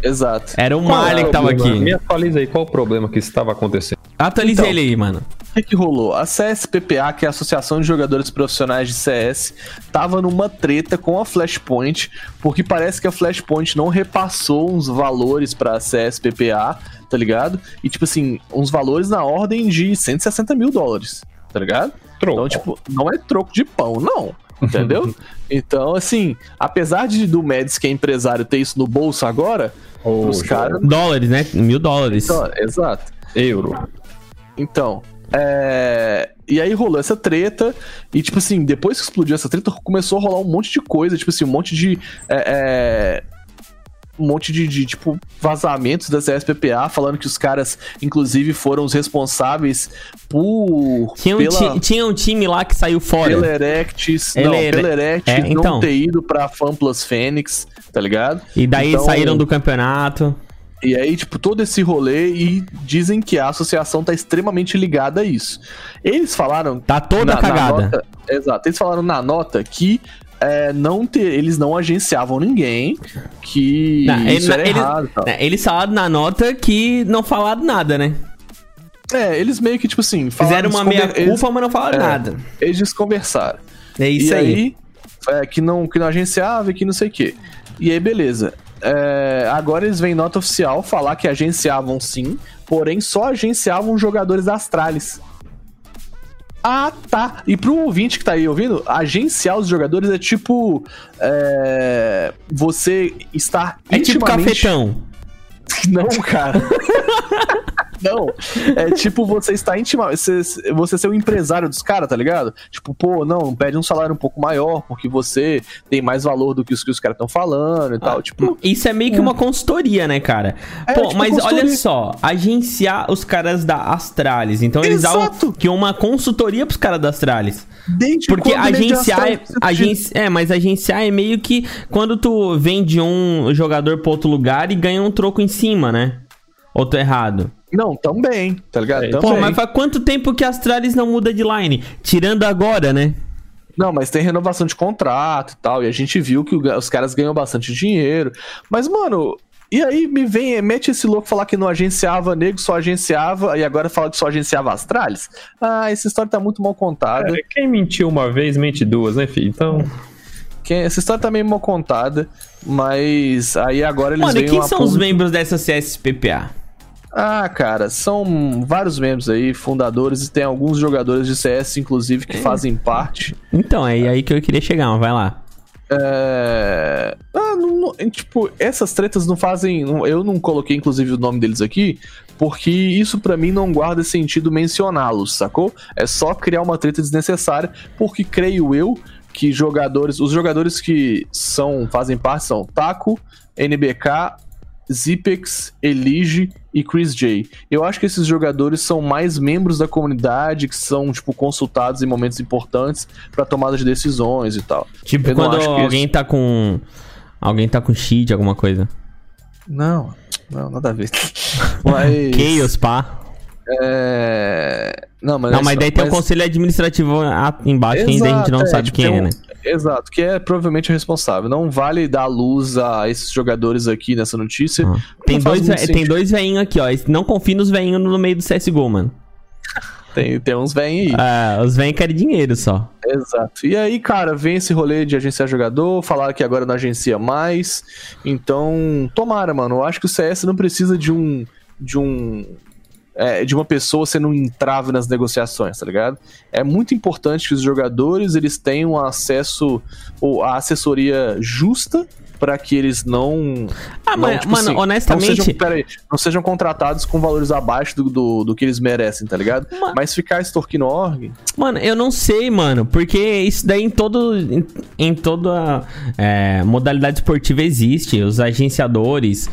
Exato. Era o é Marley que tava aqui. Me atualiza aí qual o problema que estava acontecendo. Atualiza Então. ele aí, mano. O que, que rolou? A CSPPA, que é a Associação de Jogadores Profissionais de CS, tava numa treta com a Flashpoint, porque parece que a Flashpoint não repassou uns valores pra CSPPA, tá ligado? E, tipo assim, uns valores na ordem de 160 mil dólares, tá ligado? Troco. Então, tipo, não é troco de pão, não. Entendeu? então, assim, apesar de do Mads, que é empresário, ter isso no bolso agora, Ô, os caras. Dólares, né? Mil dólares. Então, exato. Euro. Então, é... E aí rolou essa treta, e tipo assim, depois que explodiu essa treta, começou a rolar um monte de coisa, tipo assim, um monte de. é, é, Um monte de, de, tipo, vazamentos da CSPPA, falando que os caras, inclusive, foram os responsáveis por. Tinha um, pela, ti- tinha um time lá que saiu fora. pela Erectis. Não, Ele- pela é, então. não ter ido pra Fan Plus Fênix, tá ligado? E daí Então- saíram do campeonato. E aí, tipo, todo esse rolê e dizem que a associação tá extremamente ligada a isso. Eles falaram. Tá toda na- na cagada. nota- exato. Eles falaram na nota que é, não ter, eles não agenciavam ninguém, que Não, ele- isso era eles- errado. e tal. né, Eles falaram na nota que não falaram nada, né? É, eles meio que, tipo assim, falaram- Fizeram uma meia-culpa, mas não falaram é. nada. Eles, eles desconversaram. É isso e aí. aí, é, que, não, que não agenciava e que não sei o quê. E aí, beleza. É, agora eles vêm nota oficial falar que agenciavam sim, porém só agenciavam jogadores da Astralis. Ah, tá. E pro ouvinte que tá aí ouvindo, agenciar os jogadores é tipo. é, você estar É tipo intimamente- cafetão. Não, cara. não. É tipo você estar intimamente. Você, você ser o empresário dos caras, tá ligado? Tipo, pô, não, pede um salário um pouco maior, porque você tem mais valor do que os que os caras estão falando e tal. Tipo, Isso é meio que uma consultoria, né, cara? É, Pô, tipo mas consultoria. olha só, agenciar os caras da Astralis. Então eles Exato. que uma consultoria pros caras da Astralis. desde Porque agenciar é, está- agenci- é, mas agenciar é meio que quando tu vende um jogador pra outro lugar e ganha um troco em cima, né? Ou tô errado? Não, também, tá ligado? É, também. Pô, mas faz quanto tempo que a Astralis não muda de line? Tirando agora, né? Não, mas tem renovação de contrato e tal. E a gente viu que os caras ganham bastante dinheiro. Mas, mano, e aí me vem, mete esse louco falar que não agenciava nego, só agenciava, e agora fala que só agenciava Astralis? Ah, essa história tá muito mal contada. É, quem mentiu uma vez, mente duas, né, filho? Então, Que- essa história tá meio mal contada, mas aí agora eles Mano, e quem são os membros dessa CSPPA? Ah, cara, são vários membros aí, fundadores, e tem alguns jogadores de CS, inclusive, que fazem parte. Então, é aí que eu queria chegar, vai lá. É... Ah, não- não- tipo, essas tretas não fazem. Eu não coloquei, inclusive, o nome deles aqui, porque isso pra mim não guarda sentido mencioná-los, sacou? É só criar uma treta desnecessária, porque creio eu que jogadores. Os jogadores que são fazem parte são Taco, NBK, Zipex, Elige e Chris J. Eu acho que esses jogadores são mais membros da comunidade, que são, tipo, consultados em momentos importantes pra tomada de decisões e tal. Tipo, Eu quando alguém tá com. Alguém tá com cheat, alguma coisa. Não, não, nada a ver. Mas. Chaos, pá. É... Não, mas. Não, mas daí tem o mas- conselho administrativo embaixo que ainda a gente Exato, não é, sabe tipo, quem é, um- né? Exato, que é provavelmente o responsável. Não vale dar luz a esses jogadores aqui nessa notícia. Ah. Tem, dois, tem sentido. dois veinhos aqui, ó. Não confie nos veinhos no meio do CSGO, mano. Tem, tem uns vem aí. Ah, os veinhos querem dinheiro só. Exato. E aí, cara, vem esse rolê de agenciar jogador, falaram que agora não agencia mais. Então, tomara, mano. Eu acho que o CS não precisa de um. de um. É, de uma pessoa sendo um entrave nas negociações, tá ligado? É muito importante que os jogadores eles tenham acesso ou a assessoria justa para que eles não. Ah, não, mas, tipo mano, assim, honestamente. Não sejam, não sejam contratados com valores abaixo do, do, do que eles merecem, tá ligado? Ma- Mas ficar extorquindo org. Mano, eu não sei, mano, porque isso daí em todo em, em toda é, modalidade esportiva existe, os agenciadores,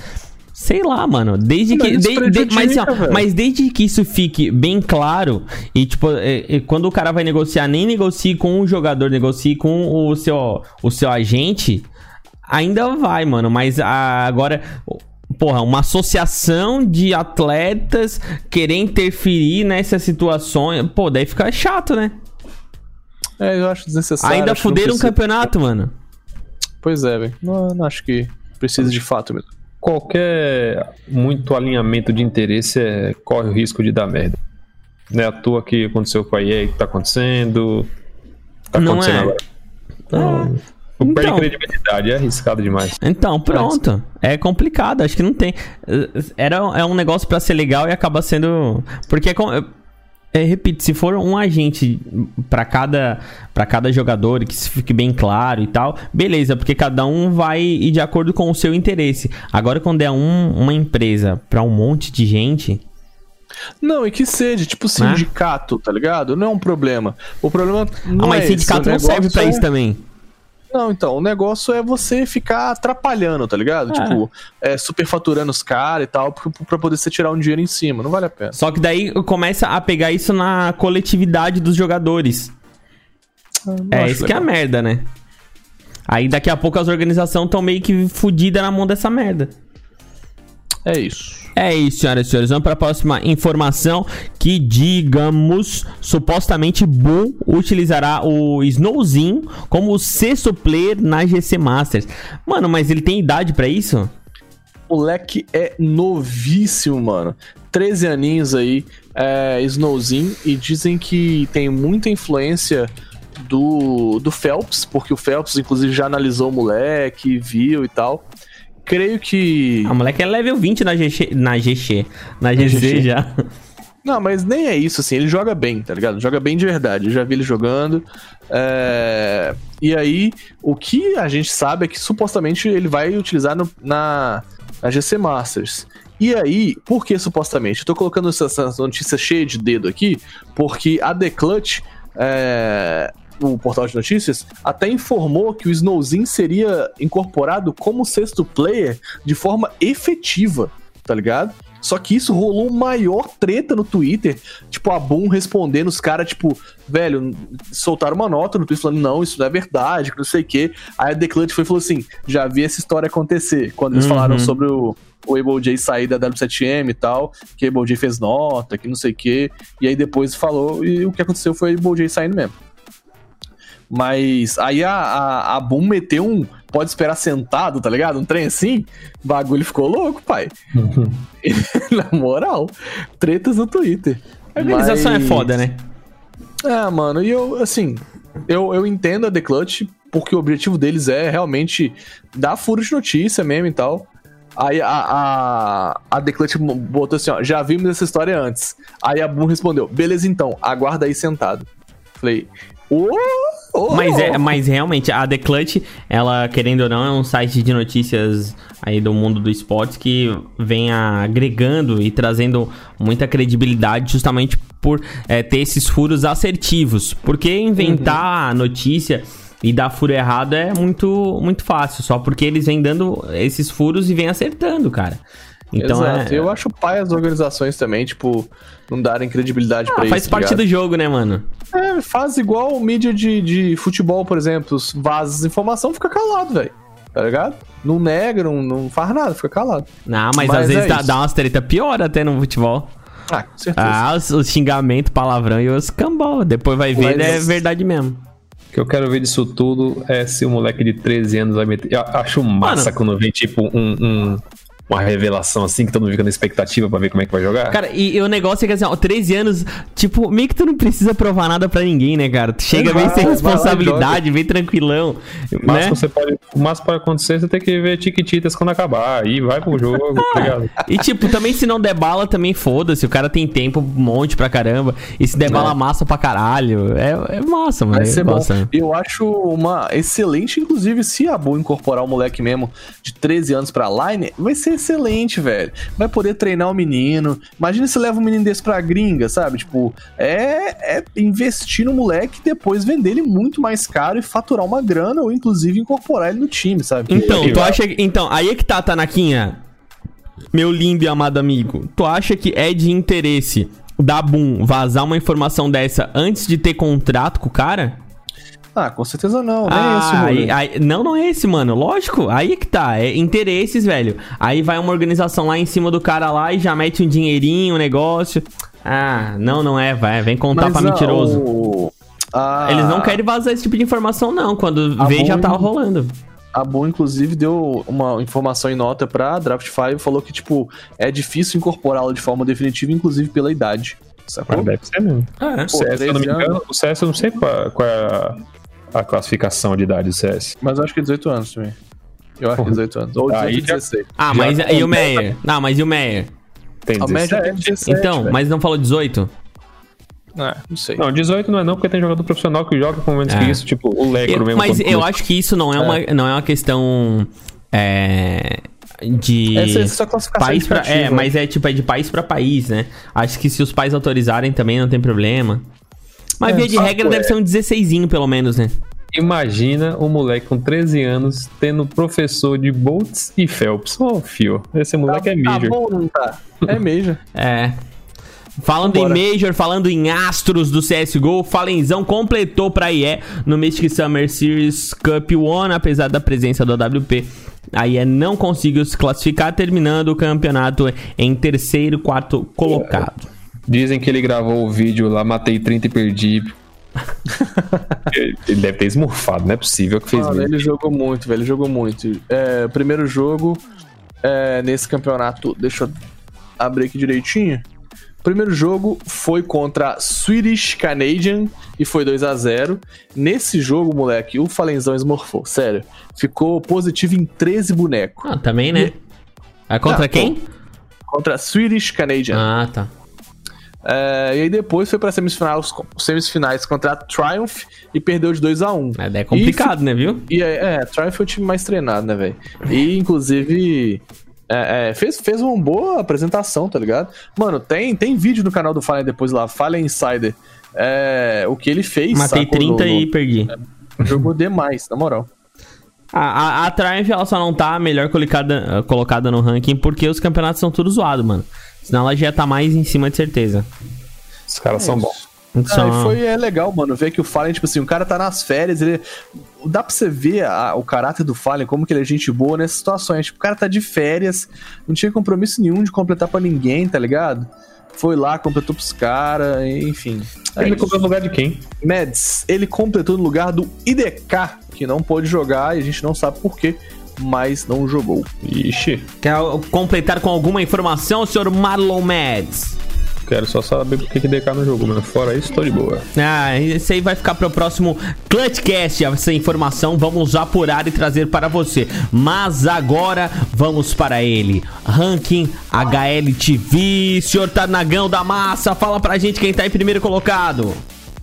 sei lá, mano, desde que isso de- de- mas, assim, ó, mas desde que isso fique bem claro e tipo, é, é, quando o cara vai negociar, nem negocie com o jogador, negocie com o seu o seu agente, ainda vai, mano, mas a- agora Porra, uma associação de atletas querer interferir nessas situações. Pô, daí fica chato, né? É, eu acho desnecessário. Ainda acho fuderam um precisa. campeonato, mano. Pois é, velho. Não, não acho que precisa de fato mesmo. Qualquer muito alinhamento de interesse é- corre o risco de dar merda. Não é à toa que aconteceu com a EA, que tá acontecendo. Tá Não acontecendo é. agora. Então, perde Então. credibilidade, é arriscado demais. Então, pronto. É complicado, acho que não tem. Era, é um negócio pra ser legal e acaba sendo. Porque é, é, repito, se for um agente pra cada para cada jogador que isso fique bem claro e tal, beleza, porque cada um vai ir de acordo com o seu interesse. Agora quando é um- uma empresa pra um monte de gente, Não, e que seja, tipo Né? sindicato, tá ligado? Não é um problema. O problema não ah, mas é esse, sindicato o não serve é- isso também. Não, então, o negócio é você ficar atrapalhando, tá ligado? É. Tipo, é, superfaturando os caras e tal, pra, pra poder você tirar um dinheiro em cima. Não vale a pena. Só que daí começa a pegar isso na coletividade dos jogadores. Não É isso que é a legal. merda, né? Aí daqui a pouco as organizações estão meio que fodidas na mão dessa merda. É isso. É isso, senhoras e senhores. Vamos para a próxima informação que, digamos, supostamente Boom utilizará o Snowzinho como o sexto player na GC Masters. Mano, mas ele tem idade pra isso? Moleque é novíssimo, mano. 13 aninhos aí, é, Snowzinho, e dizem que tem muita influência do, do Phelps, porque o Phelps, inclusive, já analisou o moleque, viu e tal. Creio que. A moleque é level 20 na GC, na GC, na GC. já. Não, mas nem é isso, assim. Ele joga bem, tá ligado? Joga bem de verdade. Eu já vi ele jogando. É, E aí, o que a gente sabe é que supostamente ele vai utilizar no- na, na GC Masters. E aí, por que supostamente? Eu tô colocando essa, essa notícia cheia de dedo aqui, porque a The Clutch, é, o portal de notícias, até informou que o Snowzinho seria incorporado como sexto player de forma efetiva, tá ligado? Só que isso rolou maior treta no Twitter. Tipo, a Boom respondendo os caras, tipo, velho, soltaram uma nota no Twitter falando, não, isso não é verdade, que não sei o quê. Aí a The Clutch foi e falou assim: já vi essa história acontecer. Quando eles Uhum. falaram sobre o, o Able J sair da W7M e tal, que o Able J fez nota, que não sei o quê. E aí depois falou, e o que aconteceu foi o Able J saindo mesmo. Mas aí a, a, a Boom meteu um. Pode esperar sentado, tá ligado? Um trem assim. O bagulho ficou louco, pai. Na moral. Tretas no Twitter. A organização é Mas- foda, né? É, mano, e eu, assim, eu, eu entendo a The Clutch, porque o objetivo deles é realmente dar furo de notícia mesmo e tal. Aí a, a, a The Clutch botou assim, ó, já vimos essa história antes. Aí a Boom respondeu, beleza então, aguarda aí sentado. Falei, ô, ô, Mas, é, mas realmente, a The Clutch, ela, querendo ou não, é um site de notícias aí do mundo do esportes que vem agregando e trazendo muita credibilidade justamente por é, ter esses furos assertivos. Porque inventar a notícia e dar furo errado é muito, muito fácil, só porque eles vêm dando esses furos e vêm acertando, cara. Então Exato. é. Eu acho pai as organizações também, tipo, não darem credibilidade pra Ah, isso. faz tá parte ligado? do jogo, né, mano? É, faz igual o mídia de, de futebol, por exemplo. Vaza informação, fica calado, velho. Tá ligado? Não nega, não, não faz nada, fica calado. Não, mas, Mas às vezes é dá, isso. dá umas treta pior até no futebol. Ah, com certeza. Ah, os, os xingamentos, palavrão e os cambal. Depois vai ver, Mas- é verdade mesmo. O que eu quero ver disso tudo é se o moleque de 13 anos vai meter. Eu acho massa Mano. quando vem, tipo, um, um, uma revelação assim que todo mundo fica na expectativa pra ver como é que vai jogar? Cara, e, e o negócio é que assim, ó, 13 anos, tipo, meio que tu não precisa provar nada pra ninguém, né, cara? Tu chega bem sem responsabilidade, bem tranquilão. O máximo, né? você pode, o máximo pode acontecer, você tem que ver Tiquititas quando acabar. Aí vai pro jogo, tá ligado? E tipo, também se não der bala, também foda-se. O cara tem tempo, um monte pra caramba. E se der bala, massa pra caralho. É, é massa, mano. Vai Eu ser bom. né? Eu acho uma excelente, inclusive, se a Bull incorporar o moleque mesmo de 13 anos pra line, vai ser excelente, velho. Vai poder treinar o menino. Imagina se leva um menino desse pra gringa, sabe? Tipo, é, é investir no moleque e depois vender ele muito mais caro e faturar uma grana ou inclusive incorporar ele no time, sabe? Então, tu acha que. Então, aí é que tá, Tanaquinha. Meu lindo e amado amigo. Tu acha que é de interesse da Boom vazar uma informação dessa antes de ter contrato com o cara? Ah, com certeza não. Nem Ah, esse o rolê. aí- aí- não, não é esse, mano. Lógico, aí é que tá. É interesses, velho. Aí vai uma organização lá em cima do cara lá e já mete um dinheirinho, um negócio. Ah, não, não é, vai. Vem contar Mas, pra ah, mentiroso. o- Eles não querem vazar esse tipo de informação, não. Quando A vê, já tá rolando. A Boa, inclusive, deu uma informação em nota pra Draft 5, falou que, tipo, é difícil incorporá-lo de forma definitiva, inclusive pela idade. Sacou? Mas deve ser mesmo. É. O CS, se eu não me 13 engano, o CS eu não sei qual, qual é a, a classificação de idade do CS. Mas eu acho que é 18 anos também. Eu acho que é 18 anos. Ou 18 Aí ou já- 16. Ah, Já mas e o começa- Meyer? Não, mas e o Meyer? Tem A média tem 17. 17. Então, velho. mas não falou 18? É, não sei. Não, 18 não é não, porque tem jogador profissional que joga com menos É. que isso, tipo o Lecro Eu- mesmo. mas quando eu acho que isso não é, Uma, não é uma questão. É. De. Essa é só classificação país pra, é, mas é tipo é de país pra país, né? Acho que se os pais autorizarem também não tem problema. Mas É, via de regra deve é- ser um 16 pelo menos, né? Imagina um moleque com 13 anos tendo professor de Boltz e Phelps. Ô, fio, esse moleque é Tá Major. bom ou não tá? É Major. É. Falando Vambora. em Major, falando em astros do CSGO, Falenzão completou pra IE no Mystic Summer Series Cup One, apesar da presença do AWP. A IE não conseguiu se classificar, terminando o campeonato em terceiro, quarto colocado. Dizem que ele gravou o vídeo lá, matei 30 e perdi. ele deve ter esmurfado, não é possível que fez Mano, mesmo. ele jogou muito, velho. Ele jogou muito. É, o primeiro jogo é, nesse campeonato, deixa eu abrir aqui direitinho. O primeiro jogo foi contra Swedish Canadian e foi 2 a 0 Nesse jogo, moleque, o Falenzão esmorfou. Sério. Ficou positivo em 13 bonecos. Ah, também, né? É contra Ah, quem? Contra Swedish Canadian. Ah, tá. É, e aí depois foi pra semifinais, semifinais contra a Triumph e perdeu de 2 a 1 É, daí é complicado, né, viu? E é, é, Triumph foi o time mais treinado, né, velho? E, inclusive, é, é, fez, fez uma boa apresentação, tá ligado? Mano, tem, tem vídeo no canal do Fallen depois lá, Fallen Insider. É, o que ele fez, Matei sacou? 30 No- e perdi. no- Jogou demais, na moral. A, a, a Triumph ela só não tá melhor colocada, colocada no ranking porque os campeonatos são tudo zoados, mano. Senão ela já tá mais em cima de certeza. Os caras são bons. Só- Ah, foi é legal, mano, ver que o Fallen, tipo assim, o cara tá nas férias, ele. Dá pra você ver a- o caráter do Fallen, como que ele é gente boa nessas situações. Tipo, o cara tá de férias, não tinha compromisso nenhum de completar pra ninguém, tá ligado? Foi lá, completou pros caras, enfim. É ele isso. comprou no lugar de quem? Mads, ele completou no lugar do IDK, que não pôde jogar e a gente não sabe por quê, mas não jogou. Ixi, Quer completar com alguma informação, senhor Marlon Mads? quero só saber por que DK não jogou, mano. Fora isso, tô de boa. Ah, esse aí vai ficar pro próximo Clutchcast, essa informação vamos apurar e trazer para você. Mas agora vamos para ele. Ranking HL TV, senhor Tarnagão da Massa, fala pra gente quem tá em primeiro colocado.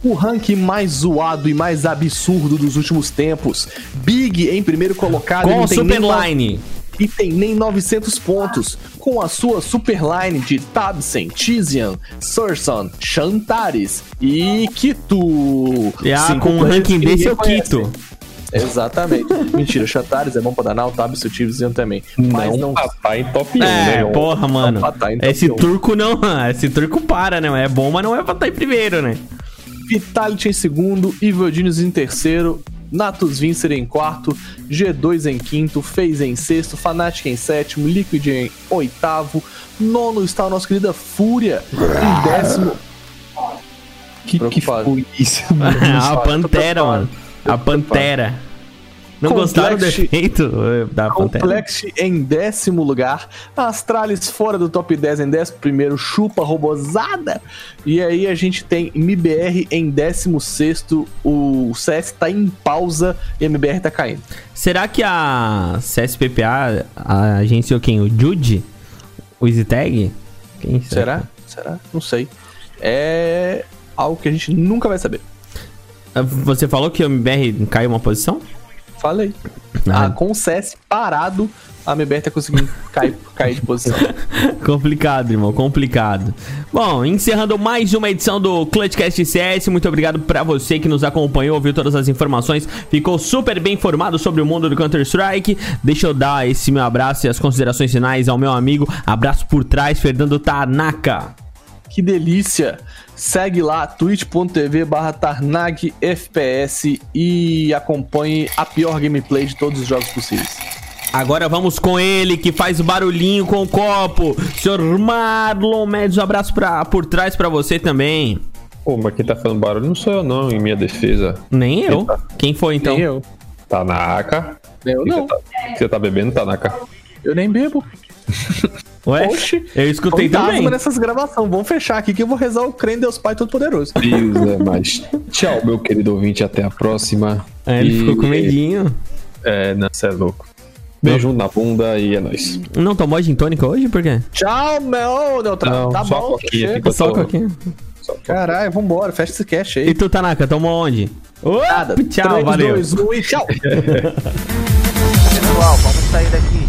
O ranking mais zoado e mais absurdo dos últimos tempos. Big em primeiro colocado. e Com não Superline. E tem nem 900 pontos. Com a sua superline de Tabsen, Tizian, Surson, Chantares e Kito. E ah, com um ranking desse é o ninguém Quito. conhece. Exatamente. Mentira, Chantares é bom pra danar, o Tabsen e o Tizian também. Mas não, não papai em top 1, É, né? porra, mano. Não, tá, então Esse deu. turco não, esse turco para, né? É bom, mas não é pra estar em primeiro, né? Vitality em segundo, Evil Genius em terceiro, Natus Vincer em quarto, G2 em quinto, FaZe em sexto, Fnatic em sétimo, Liquid em oitavo, nono está o nosso querida Fúria em décimo. Que, que foi isso, a tô Pantera, mano. A Pantera. Não gostaram do efeito eh, da Pantera? Complex em décimo lugar. Astralis fora do top 10 em décimo primeiro. Chupa Robozada. E aí a gente tem MBR em décimo sexto. O CS tá em pausa e a MBR tá caindo. Será que a CSPPA a agenciou quem? O Jude? O EasyTag? Quem Será? Será? Não sei. É algo que a gente nunca vai saber. Ah, Você falou que o MBR caiu uma posição? Falei. Ah. Com o CS parado, a MBR tá conseguindo cair, cair de posição. complicado, irmão, complicado. Bom, encerrando mais uma edição do Clutchcast CS, muito obrigado pra você que nos acompanhou, ouviu todas as informações, ficou super bem informado sobre o mundo do Counter-Strike. Deixa eu dar esse meu abraço e as considerações finais ao meu amigo, abraço por trás, Fernando Tanaka. Que delícia! Segue lá, twitch.tv barra Tarnag FPS e acompanhe a pior gameplay de todos os jogos possíveis. Agora vamos com ele, que faz o barulhinho com o copo, senhor Marlon Médios, um abraço pra, por trás pra você também. Pô, mas quem tá falando barulho não sou eu, não, em minha defesa. Nem eu. Quem foi então? Nem eu. Tanaka. Eu não. Você tá, você tá bebendo, Tanaka? Eu nem bebo. Ué? Oxi. Eu escutei também. nessas gravações. Vamos fechar aqui que eu vou rezar o crê em Deus Pai Todo-Poderoso. Deus é mais. Tchau, meu querido ouvinte, até a próxima. É, ele E- ficou com medinho. É, não, você é louco. Beijo na bunda e é nóis. Não tomou gin tônica hoje? Por quê? Tchau, meu Neutral. Não, tá só bom, coquinha, chega. fica Só tô- coquinha. Caralho, vambora. Fecha esse cast aí. E tu, Tanaka, tomou onde? Nada. tchau, 3, valeu. 2, 1 e tchau. Pessoal, vamos sair daqui.